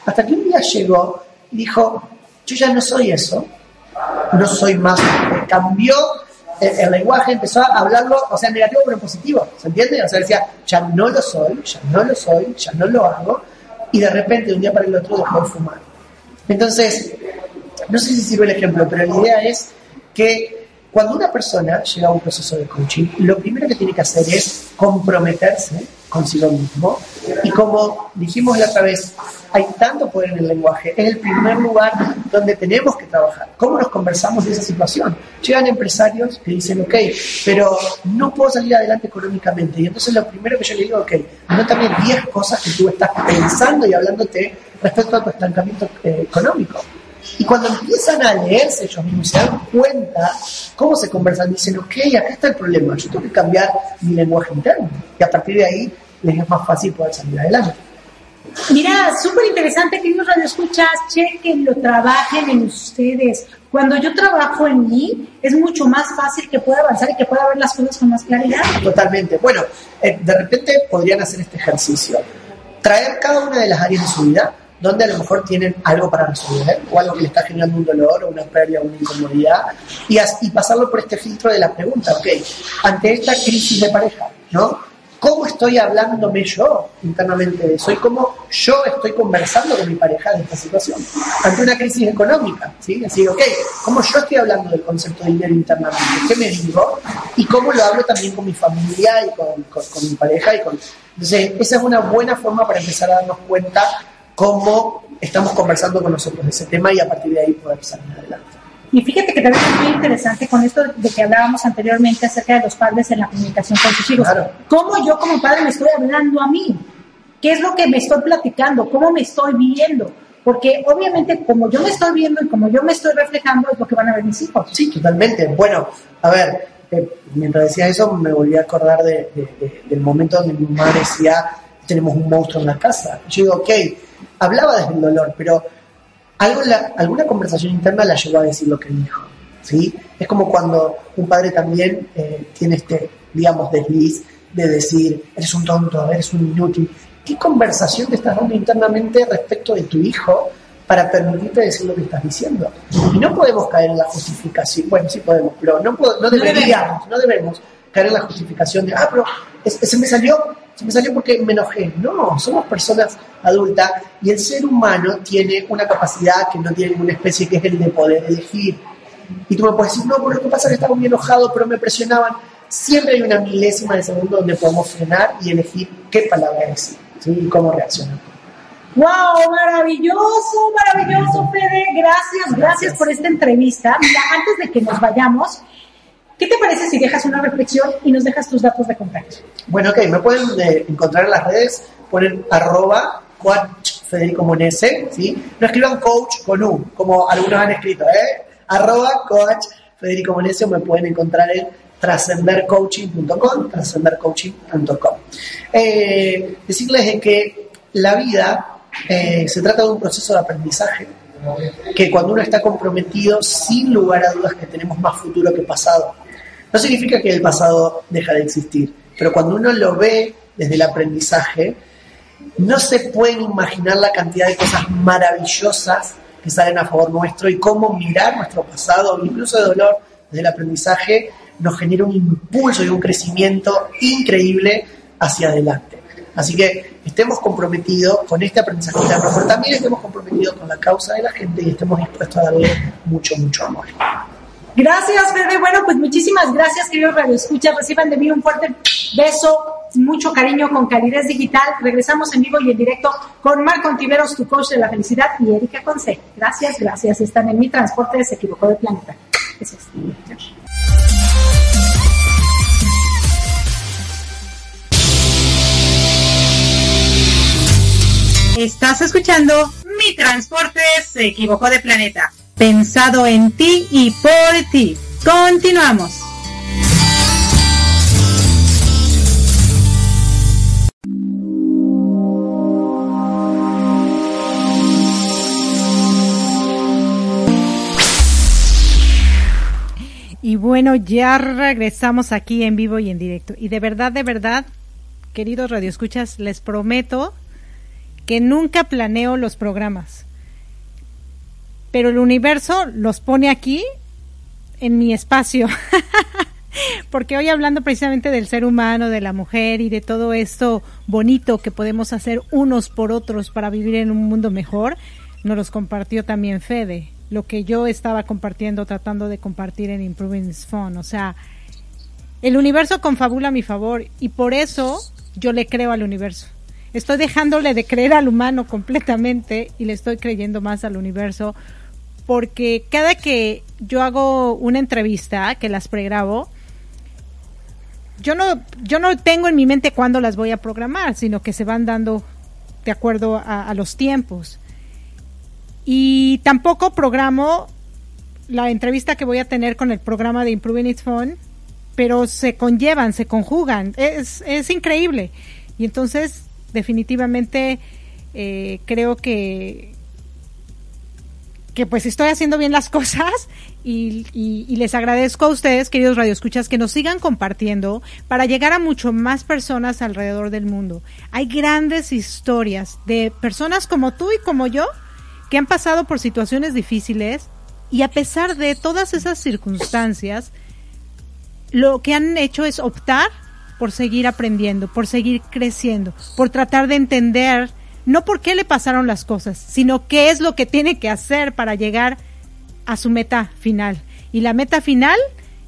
hasta que un día llegó y dijo, yo ya no soy eso, no soy más. Cambió el, el lenguaje, empezó a hablarlo, o sea, negativo pero positivo, ¿se entiende? O sea, decía, ya no lo soy, ya no lo soy, ya no lo hago, y de repente de un día para el otro dejó de fumar. Entonces, no sé si sirve el ejemplo, pero la idea es que cuando una persona llega a un proceso de coaching, lo primero que tiene que hacer es comprometerse consigo mismo. Y como dijimos la otra vez, hay tanto poder en el lenguaje, es el primer lugar donde tenemos que trabajar. ¿Cómo nos conversamos de esa situación? Llegan empresarios que dicen, ok, pero no puedo salir adelante económicamente. Y entonces lo primero que yo le digo, ok, anótame 10 cosas que tú estás pensando y hablándote respecto a tu estancamiento eh, económico. Y cuando empiezan a leerse ellos mismos, se dan cuenta cómo se conversan, dicen, ok, acá está el problema, yo tengo que cambiar mi lenguaje interno. Y a partir de ahí les es más fácil poder salir adelante. Mira, súper interesante, queridos radioescuchas, chequenlo, trabajen en ustedes. Cuando yo trabajo en mí, es mucho más fácil que pueda avanzar y que pueda ver las cosas con más claridad. Totalmente. Bueno, eh, de repente podrían hacer este ejercicio. Traer cada una de las áreas de su vida donde a lo mejor tienen algo para resolver o algo que le está generando un dolor o una pérdida o una incomodidad y, y pasarlo por este filtro de la pregunta, ok, ante esta crisis de pareja, ¿no? ¿Cómo estoy hablándome yo internamente de eso? ¿Y cómo yo estoy conversando con mi pareja de esta situación? Ante una crisis económica, ¿sí? Así, ok, ¿cómo yo estoy hablando del concepto de dinero internamente? ¿Qué me digo? Y cómo lo hablo también con mi familia y con, con- con mi pareja. y con Entonces, esa es una buena forma para empezar a darnos cuenta cómo estamos conversando con nosotros de ese tema y a partir de ahí poder salir adelante. Y fíjate que también es muy interesante con esto de que hablábamos anteriormente acerca de los padres en la comunicación con sus hijos. Claro. ¿Cómo yo como padre me estoy hablando a mí? ¿Qué es lo que me estoy platicando? ¿Cómo me estoy viendo? Porque obviamente como yo me estoy viendo y como yo me estoy reflejando es lo que van a ver mis hijos. Sí, totalmente. Bueno, a ver, eh, mientras decía eso me volví a acordar de- de- de- del momento donde mi mamá decía, tenemos un monstruo en la casa. Yo digo, ok, hablaba desde el dolor, pero algo la- alguna conversación interna la llevó a decir lo que dijo. ¿sí? Es como cuando un padre también eh, tiene este, digamos, desliz de decir, eres un tonto, eres un inútil. ¿Qué conversación te estás dando internamente respecto de tu hijo para permitirte decir lo que estás diciendo? Y no podemos caer en la justificación, bueno, sí podemos, pero no, no deberíamos, no debemos caer en la justificación de, ah, pero se me salió, se me salió porque me enojé. No, somos personas adultas y el ser humano tiene una capacidad que no tiene ninguna especie, que es el de poder elegir. Y tú me puedes decir, no, pero lo que pasa es que estaba muy enojado, pero me presionaban. Siempre hay una milésima de segundo donde podemos frenar y elegir qué palabra decir ¿sí? y cómo reaccionar. ¡Wow! Maravilloso, maravilloso, Fede. Gracias, gracias por esta entrevista. Mira, antes de que nos vayamos, ¿qué te parece si dejas una reflexión y nos dejas tus datos de contacto? Bueno, ok, me pueden eh, encontrar en las redes, ponen arroba coach Federico Monese, ¿sí? No escriban coach con U, como algunos han escrito, ¿eh? Arroba coach Federico Monese, me pueden encontrar en trascendercoaching.com, trascendercoaching.com. Eh, decirles que la vida eh, se trata de un proceso de aprendizaje que cuando uno está comprometido, sin lugar a dudas que tenemos más futuro que pasado. No significa que el pasado deja de existir, pero cuando uno lo ve desde el aprendizaje, no se pueden imaginar la cantidad de cosas maravillosas que salen a favor nuestro y cómo mirar nuestro pasado, incluso de dolor, desde el aprendizaje, nos genera un impulso y un crecimiento increíble hacia adelante. Así que estemos comprometidos con este aprendizaje pero también estemos comprometidos con la causa de la gente y estemos dispuestos a darle mucho, mucho amor. Gracias, Fede. Bueno, pues muchísimas gracias, queridos Radio Escucha. Reciban de mí un fuerte beso, mucho cariño con calidez digital. Regresamos en vivo y en directo con Marco Antiveros, tu coach de la felicidad, y Erika Conce. Gracias, gracias. Están en mi transporte, se equivocó de planeta. Eso es. Estás escuchando Mi Transporte se equivocó de planeta. Pensado en ti y por ti. Continuamos. Y bueno, ya regresamos aquí en vivo y en directo. Y de verdad, de verdad, queridos radioescuchas, les prometo que nunca planeo los programas. Pero el universo los pone aquí en mi espacio. Porque hoy hablando precisamente del ser humano, de la mujer y de todo esto bonito que podemos hacer unos por otros para vivir en un mundo mejor, nos los compartió también Fede. Lo que yo estaba compartiendo, tratando de compartir en Improving Phone. O sea, el universo confabula a mi favor y por eso yo le creo al universo. Estoy dejándole de creer al humano completamente y le estoy creyendo más al universo porque cada que yo hago una entrevista, que las pregrabo, yo no, yo no tengo en mi mente cuándo las voy a programar, sino que se van dando de acuerdo a, los tiempos. Y tampoco programo la entrevista que voy a tener con el programa de Improving Its Phone, pero se conllevan, se conjugan, es, es increíble. Y entonces definitivamente eh, creo que que pues estoy haciendo bien las cosas y, y, les agradezco a ustedes, queridos radioescuchas, que nos sigan compartiendo para llegar a mucho más personas alrededor del mundo. Hay grandes historias de personas como tú y como yo que han pasado por situaciones difíciles y a pesar de todas esas circunstancias, lo que han hecho es optar por seguir aprendiendo, por seguir creciendo, por tratar de entender no por qué le pasaron las cosas, sino qué es lo que tiene que hacer para llegar a su meta final. Y la meta final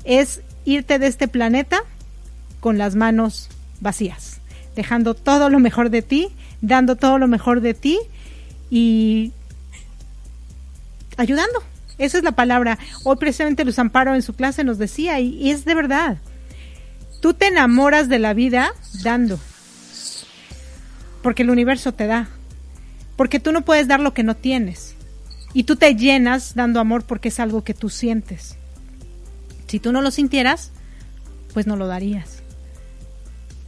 es irte de este planeta con las manos vacías, dejando todo lo mejor de ti, dando todo lo mejor de ti y ayudando. Esa es la palabra. Hoy precisamente Luz Amparo en su clase nos decía, y es de verdad, Tú te enamoras de la vida dando. Porque el universo te da. Porque tú no puedes dar lo que no tienes. Y tú te llenas dando amor porque es algo que tú sientes. Si tú no lo sintieras, pues no lo darías.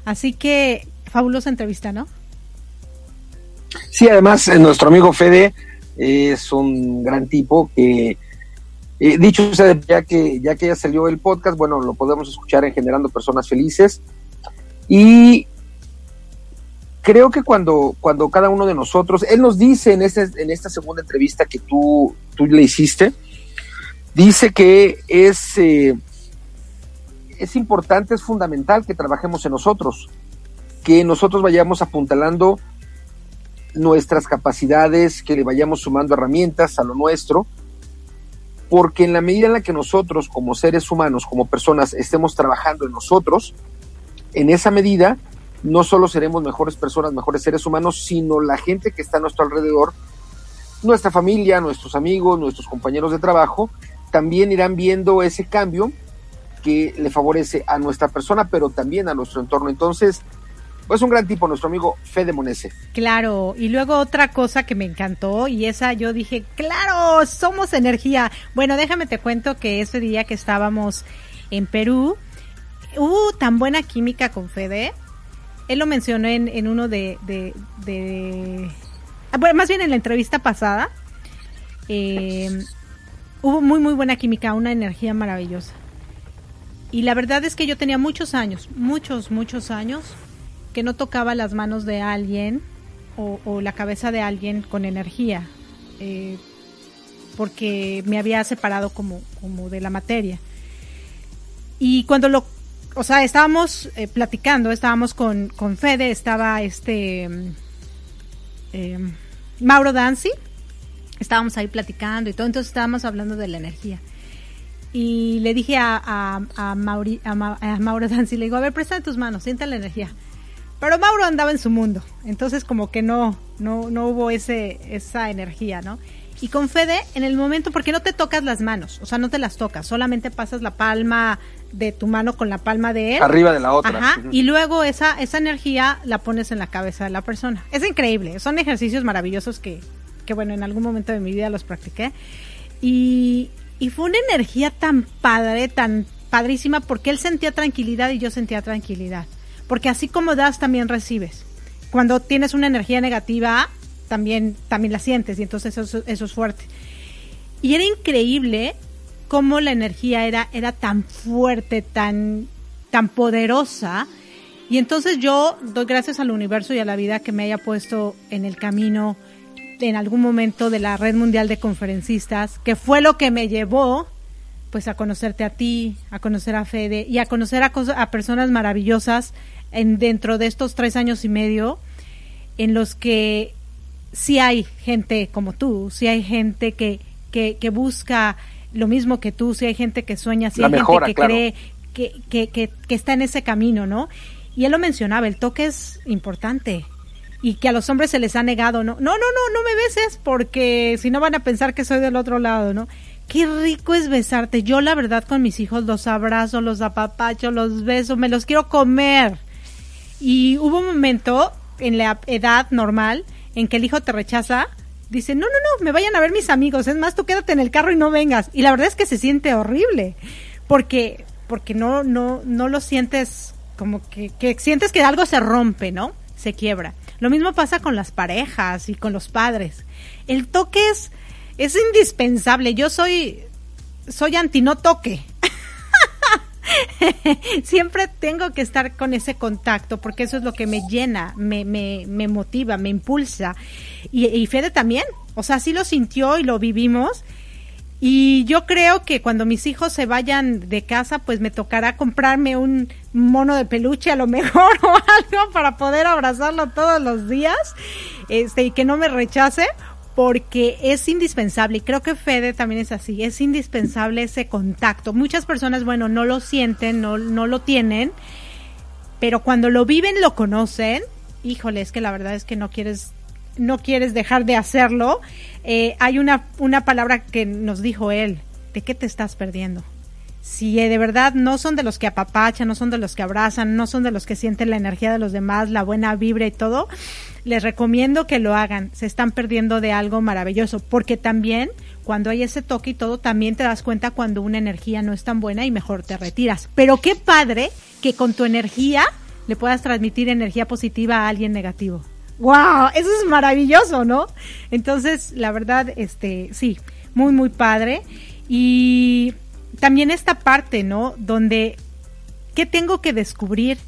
Así que, fabulosa entrevista, ¿no? Sí, además, eh, nuestro amigo Fede es un gran tipo que eh, dicho sea, ya que, ya que ya salió el podcast, bueno, lo podemos escuchar en Generando Personas Felices. Y creo que cuando, cuando cada uno de nosotros, él nos dice en, este, en esta segunda entrevista que tú, tú le hiciste, dice que es, eh, es importante, es fundamental que trabajemos en nosotros, que nosotros vayamos apuntalando nuestras capacidades, que le vayamos sumando herramientas a lo nuestro porque en la medida en la que nosotros como seres humanos, como personas, estemos trabajando en nosotros, en esa medida no solo seremos mejores personas, mejores seres humanos, sino la gente que está a nuestro alrededor, nuestra familia, nuestros amigos, nuestros compañeros de trabajo, también irán viendo ese cambio que le favorece a nuestra persona, pero también a nuestro entorno. Entonces, es un gran tipo, nuestro amigo Fede Monese. Claro, y luego otra cosa que me encantó, y esa yo dije, claro, somos energía. Bueno, déjame te cuento que ese día que estábamos en Perú, hubo tan buena química con Fede. Él lo mencionó en, en uno de, de, de ah, bueno, más bien en la entrevista pasada. Eh, hubo muy, muy buena química, una energía maravillosa. Y la verdad es que yo tenía muchos años, muchos, muchos años, que no tocaba las manos de alguien o, la cabeza de alguien con energía, eh, porque me había separado como, como de la materia. Y cuando lo, o sea, estábamos eh, platicando, estábamos con, con Fede, estaba este eh, Mauro Danzi, estábamos ahí platicando y todo, entonces estábamos hablando de la energía. Y le dije a, Mauro Danzi, le digo, a ver, presta tus manos, sienta la energía. Pero Mauro andaba en su mundo, entonces como que no, no, no hubo ese, esa energía, ¿no? Y con Fede, en el momento, porque no te tocas las manos, o sea, no te las tocas, solamente pasas la palma de tu mano con la palma de él. Arriba de la otra. Ajá, y luego esa, esa energía la pones en la cabeza de la persona. Es increíble, son ejercicios maravillosos que, que bueno, en algún momento de mi vida los practiqué. Y, y fue una energía tan padre, tan padrísima, porque él sentía tranquilidad y yo sentía tranquilidad. Porque así como das, también recibes. Cuando tienes una energía negativa, también, también la sientes y entonces eso, eso es fuerte. Y era increíble cómo la energía era, era tan fuerte, tan, tan poderosa. Y entonces yo doy gracias al universo y a la vida que me haya puesto en el camino en algún momento de la red mundial de conferencistas, que fue lo que me llevó pues a conocerte a ti, a conocer a Fede y a conocer a, a personas maravillosas en, dentro de estos tres años y medio en los que sí hay gente como tú, sí hay gente que, que, que busca lo mismo que tú, sí hay gente que sueña, sí hay gente que cree que, que, que, que está en ese camino, ¿no? Y él lo mencionaba, el toque es importante y que a los hombres se les ha negado, ¿no? No, no, no, no me beses porque si no van a pensar que soy del otro lado, ¿no? Qué rico es besarte. Yo la verdad con mis hijos los abrazo, los apapacho, los beso, me los quiero comer. Y hubo un momento en la edad normal en que el hijo te rechaza, dice, no, no, no, me vayan a ver mis amigos, es más, tú quédate en el carro y no vengas. Y la verdad es que se siente horrible, porque, porque no, no, no lo sientes como que, que sientes que algo se rompe, ¿no? Se quiebra. Lo mismo pasa con las parejas y con los padres. El toque es, es indispensable. Yo soy, soy anti no toque. Siempre tengo que estar con ese contacto porque eso es lo que me llena, me, me, me motiva, me impulsa. Y, y Fede también, o sea, sí lo sintió y lo vivimos. Y yo creo que cuando mis hijos se vayan de casa, pues me tocará comprarme un mono de peluche a lo mejor o algo para poder abrazarlo todos los días, este, y que no me rechace, porque es indispensable, y creo que Fede también es así, es indispensable ese contacto. Muchas personas, bueno, no lo sienten, no, no lo tienen, pero cuando lo viven, lo conocen, híjole, es que la verdad es que no quieres, no quieres dejar de hacerlo. Eh, hay una, una palabra que nos dijo él, ¿de qué te estás perdiendo? Si de verdad no son de los que apapachan, no son de los que abrazan, no son de los que sienten la energía de los demás, la buena vibra y todo, les recomiendo que lo hagan. Se están perdiendo de algo maravilloso, porque también cuando hay ese toque y todo, también te das cuenta cuando una energía no es tan buena y mejor te retiras. Pero qué padre que con tu energía le puedas transmitir energía positiva a alguien negativo. ¡Wow! Eso es maravilloso, ¿no? Entonces, la verdad, este, sí, muy, muy padre. Y también esta parte, ¿no? Donde, ¿qué tengo que descubrir?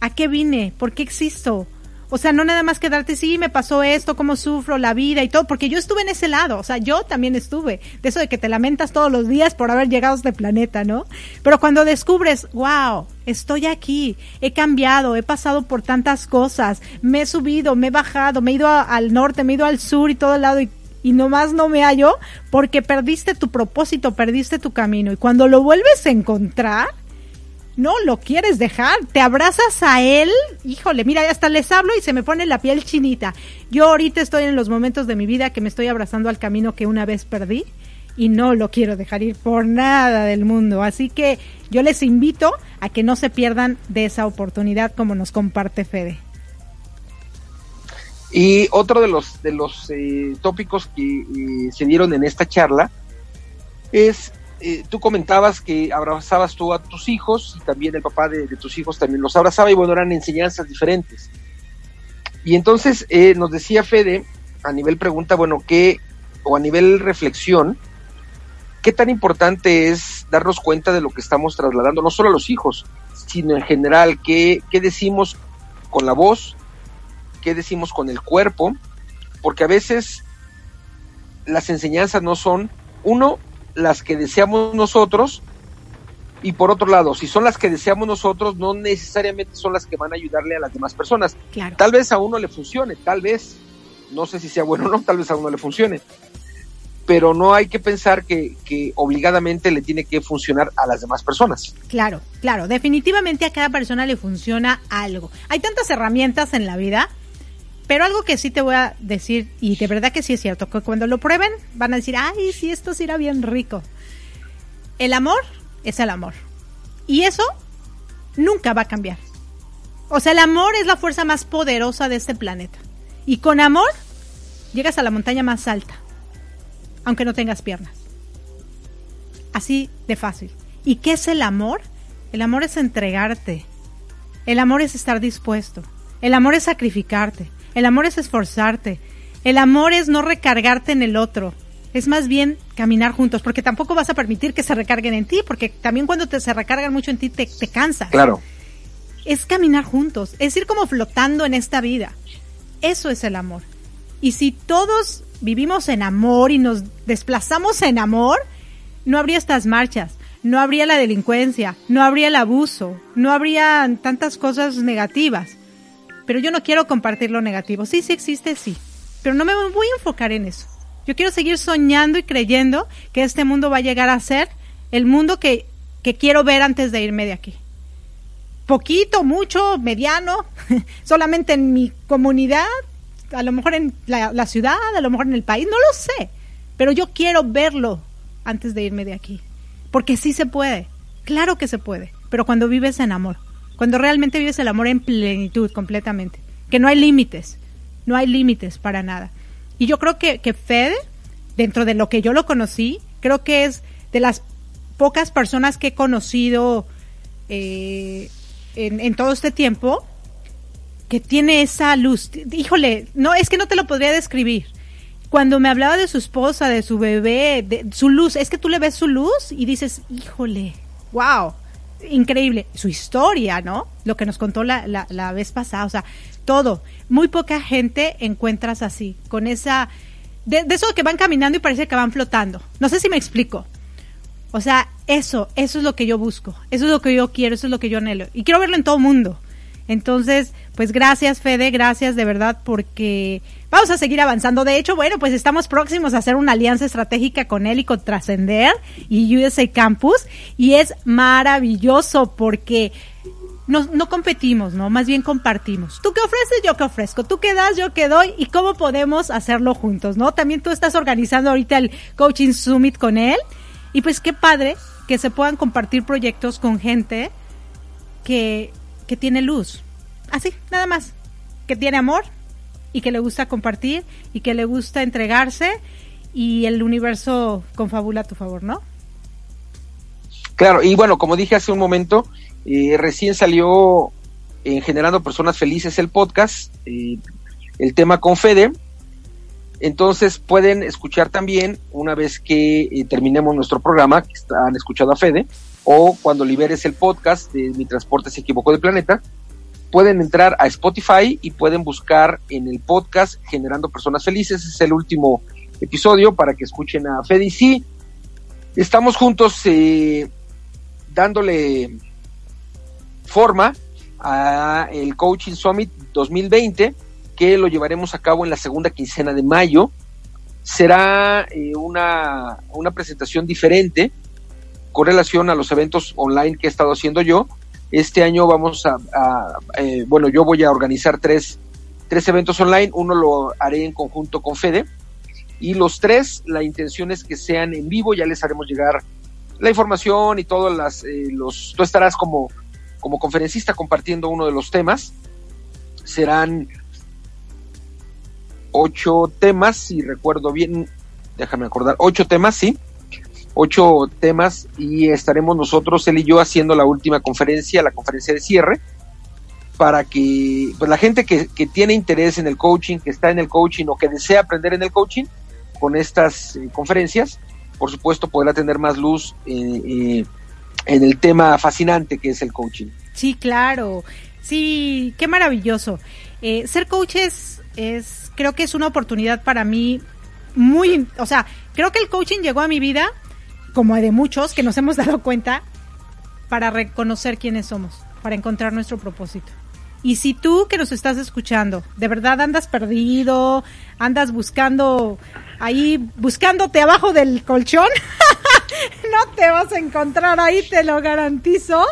¿A qué vine? ¿Por qué existo? O sea, no nada más quedarte, sí, me pasó esto, cómo sufro, la vida y todo, porque yo estuve en ese lado, o sea, yo también estuve, de eso de que te lamentas todos los días por haber llegado a este planeta, ¿no? Pero cuando descubres, wow, estoy aquí, he cambiado, he pasado por tantas cosas, me he subido, me he bajado, me he ido al norte, me he ido al sur y todo el lado y y nomás no me hallo porque perdiste tu propósito, perdiste tu camino. Y cuando lo vuelves a encontrar, no lo quieres dejar, te abrazas a él, híjole, mira, hasta les hablo y se me pone la piel chinita. Yo ahorita estoy en los momentos de mi vida que me estoy abrazando al camino que una vez perdí y no lo quiero dejar ir por nada del mundo. Así que yo les invito a que no se pierdan de esa oportunidad como nos comparte Fede. Y otro de los, de los eh, tópicos que eh, se dieron en esta charla es eh, tú comentabas que abrazabas tú a tus hijos y también el papá de, tus hijos también los abrazaba y bueno, eran enseñanzas diferentes. Y entonces eh, nos decía Fede, a nivel pregunta, bueno, ¿qué, o a nivel reflexión, qué tan importante es darnos cuenta de lo que estamos trasladando, no solo a los hijos, sino en general, qué, qué decimos con la voz, qué decimos con el cuerpo, porque a veces las enseñanzas no son, uno, las que deseamos nosotros, y por otro lado, si son las que deseamos nosotros, no necesariamente son las que van a ayudarle a las demás personas. Tal vez a uno le funcione, tal vez, no sé si sea bueno o no, tal vez a uno le funcione, pero no hay que pensar que, que, obligadamente le tiene que funcionar a las demás personas. Claro, claro, definitivamente a cada persona le funciona algo. Hay tantas herramientas en la vida, pero algo que sí te voy a decir, y de verdad que sí es cierto, que cuando lo prueben van a decir, ay, sí, esto sí bien rico. El amor es el amor. Y eso nunca va a cambiar. O sea, el amor es la fuerza más poderosa de este planeta. Y con amor llegas a la montaña más alta aunque no tengas piernas. Así de fácil. ¿Y qué es el amor? El amor es entregarte. El amor es estar dispuesto. El amor es sacrificarte. El amor es esforzarte. El amor es no recargarte en el otro. Es más bien caminar juntos, porque tampoco vas a permitir que se recarguen en ti, porque también cuando te, se recargan mucho en ti te, te cansas. Claro. Es caminar juntos, es ir como flotando en esta vida. Eso es el amor. Y si todos vivimos en amor y nos desplazamos en amor, no habría estas marchas, no habría la delincuencia, no habría el abuso, no habría tantas cosas negativas. Pero yo no quiero compartir lo negativo. Sí, sí existe, sí. Pero no me voy a enfocar en eso. Yo quiero seguir soñando y creyendo que este mundo va a llegar a ser el mundo que, que quiero ver antes de irme de aquí. Poquito, mucho, mediano, solamente en mi comunidad, a lo mejor en la, ciudad, a lo mejor en el país, no lo sé, pero yo quiero verlo antes de irme de aquí, porque sí se puede, claro que se puede, pero cuando vives en amor, cuando realmente vives el amor en plenitud completamente, que no hay límites, no hay límites para nada. Y yo creo que, que Fede, dentro de lo que yo lo conocí, creo que es de las pocas personas que he conocido eh, en, en todo este tiempo que tiene esa luz. Híjole, no, es que no te lo podría describir. Cuando me hablaba de su esposa, de su bebé, de su luz, es que tú le ves su luz y dices, híjole, wow, increíble. Su historia, ¿no? Lo que nos contó la, la, vez pasada, o sea, todo. Muy poca gente encuentras así, con esa... De, de eso que van caminando y parece que van flotando. No sé si me explico. O sea, eso, eso es lo que yo busco, eso es lo que yo quiero, eso es lo que yo anhelo. Y quiero verlo en todo mundo. Entonces, pues gracias Fede, gracias de verdad porque vamos a seguir avanzando. De hecho, bueno, pues estamos próximos a hacer una alianza estratégica con él y con Trascender y USA Campus y es maravilloso porque no, no competimos, ¿no? Más bien compartimos. Tú qué ofreces, yo qué ofrezco. Tú qué das, yo qué doy y cómo podemos hacerlo juntos, ¿no? También tú estás organizando ahorita el Coaching Summit con él y pues qué padre que se puedan compartir proyectos con gente que que tiene luz. Así, nada más. Que tiene amor y que le gusta compartir y que le gusta entregarse y el universo confabula a tu favor, ¿no? Claro, y bueno, como dije hace un momento, eh, recién salió en Generando Personas Felices el podcast, eh, el tema con Fede. Entonces pueden escuchar también, una vez que eh, terminemos nuestro programa, que han escuchado a Fede, o cuando liberes el podcast de Mi Transporte se equivocó de planeta, pueden entrar a Spotify y pueden buscar en el podcast Generando Personas Felices. Es el último episodio para que escuchen a Fede. Y sí, estamos juntos eh, dándole forma a el Coaching Summit 2020 que lo llevaremos a cabo en la segunda quincena de mayo. Será eh, una, una presentación diferente con relación a los eventos online que he estado haciendo yo. Este año vamos a, eh, bueno, yo voy a organizar tres, tres eventos online, uno lo haré en conjunto con Fede, y los tres, la intención es que sean en vivo, ya les haremos llegar la información y todas las, eh, los, tú estarás como, como conferencista compartiendo uno de los temas, serán ocho temas, si recuerdo bien, déjame acordar, ocho temas, sí, ocho temas y estaremos nosotros, él y yo, haciendo la última conferencia, la conferencia de cierre, para que pues, la gente que, que tiene interés en el coaching, que está en el coaching o que desea aprender en el coaching, con estas eh, conferencias, por supuesto podrá tener más luz eh, eh, en el tema fascinante que es el coaching. Sí, claro. Sí, qué maravilloso. ser coach es, es, creo que es una oportunidad para mí muy, o sea, creo que el coaching llegó a mi vida como de muchos que nos hemos dado cuenta, para reconocer quiénes somos, para encontrar nuestro propósito. Y si tú que nos estás escuchando, de verdad andas perdido, andas buscando ahí, buscándote abajo del colchón, no te vas a encontrar ahí, te lo garantizo.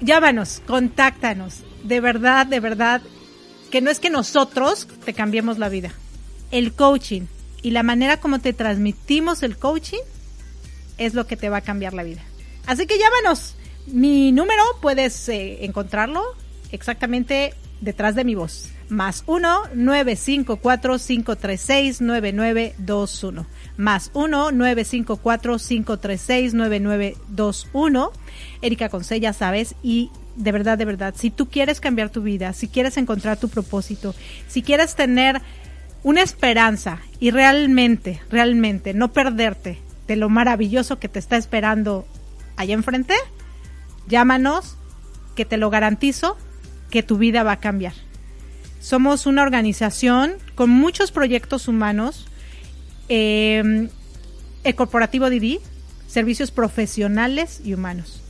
Llámanos, contáctanos. De verdad, de verdad, que no es que nosotros te cambiemos la vida. El coaching y la manera como te transmitimos el coaching es lo que te va a cambiar la vida. Así que llámanos. Mi número puedes eh, encontrarlo exactamente detrás de mi voz. Más 1-954-536-9921. Más 1-954-536-9921. Erika Conce, sabes. Y de verdad, de verdad, si tú quieres cambiar tu vida, si quieres encontrar tu propósito, si quieres tener una esperanza y realmente, realmente no perderte de lo maravilloso que te está esperando allá enfrente, llámanos, que te lo garantizo, que tu vida va a cambiar. Somos una organización con muchos proyectos humanos, el corporativo Didi, servicios profesionales y humanos.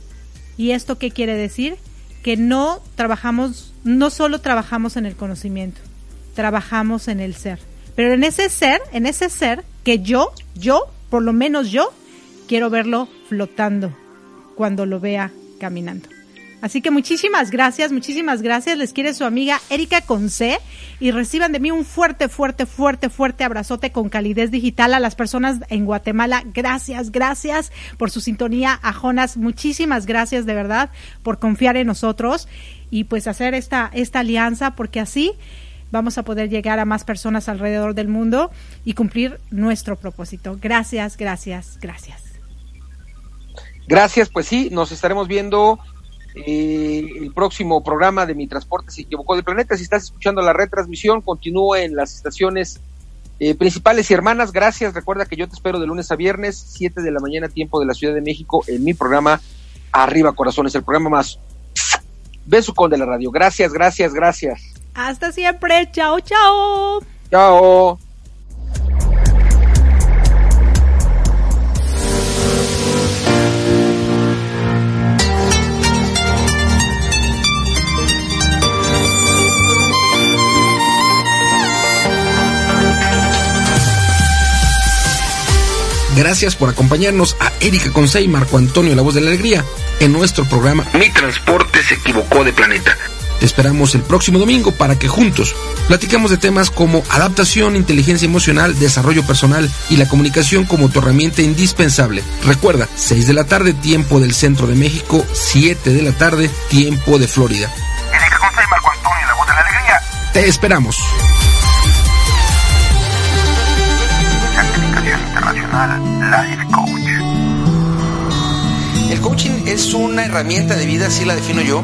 ¿Y esto qué quiere decir? Que no trabajamos, no solo trabajamos en el conocimiento, trabajamos en el ser. Pero en ese ser, en ese ser que yo, yo por lo menos yo quiero verlo flotando cuando lo vea caminando. Así que muchísimas gracias, muchísimas gracias. Les quiere su amiga Erika Conce y reciban de mí un fuerte, fuerte, fuerte, fuerte abrazote con calidez digital a las personas en Guatemala. Gracias, gracias por su sintonía. A Jonas, muchísimas gracias de verdad por confiar en nosotros y pues hacer esta, esta alianza porque así vamos a poder llegar a más personas alrededor del mundo y cumplir nuestro propósito. Gracias, gracias, gracias. Gracias, pues sí, nos estaremos viendo eh, el próximo programa de Mi Transporte se equivocó del planeta. Si estás escuchando la retransmisión, continúa en las estaciones eh, principales y hermanas. Gracias. Recuerda que yo te espero de lunes a viernes, 7 de la mañana, tiempo de la Ciudad de México, en mi programa Arriba Corazones, el programa más beso con de la radio. Gracias, gracias, gracias. Hasta siempre. Chao, chao. Chao. Gracias por acompañarnos a Erika Conce y Marco Antonio La Voz de la Alegría en nuestro programa Mi Transporte se equivocó de planeta. Te esperamos el próximo domingo para que juntos platicamos de temas como adaptación, inteligencia emocional, desarrollo personal y la comunicación como tu herramienta indispensable. Recuerda, 6 de la tarde, tiempo del centro de México, 7 de la tarde, tiempo de Florida. Y Marco Antonio La Voz de la Alegría. Te esperamos. Life Coach. El coaching es una herramienta de vida, así la defino yo,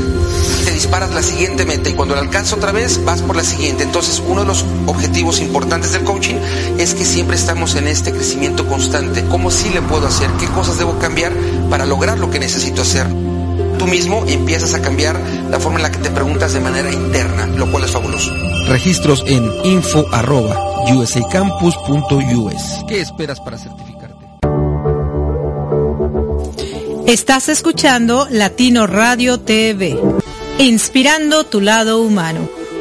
disparas la siguiente meta y cuando la alcanzas otra vez vas por la siguiente. Entonces uno de los objetivos importantes del coaching es que siempre estamos en este crecimiento constante. ¿Cómo sí le puedo hacer? ¿Qué cosas debo cambiar para lograr lo que necesito hacer? Tú mismo empiezas a cambiar la forma en la que te preguntas de manera interna, lo cual es fabuloso. Registros en info usacampus.us. ¿Qué esperas para certificarte? Estás escuchando Latino Radio TV, inspirando tu lado humano.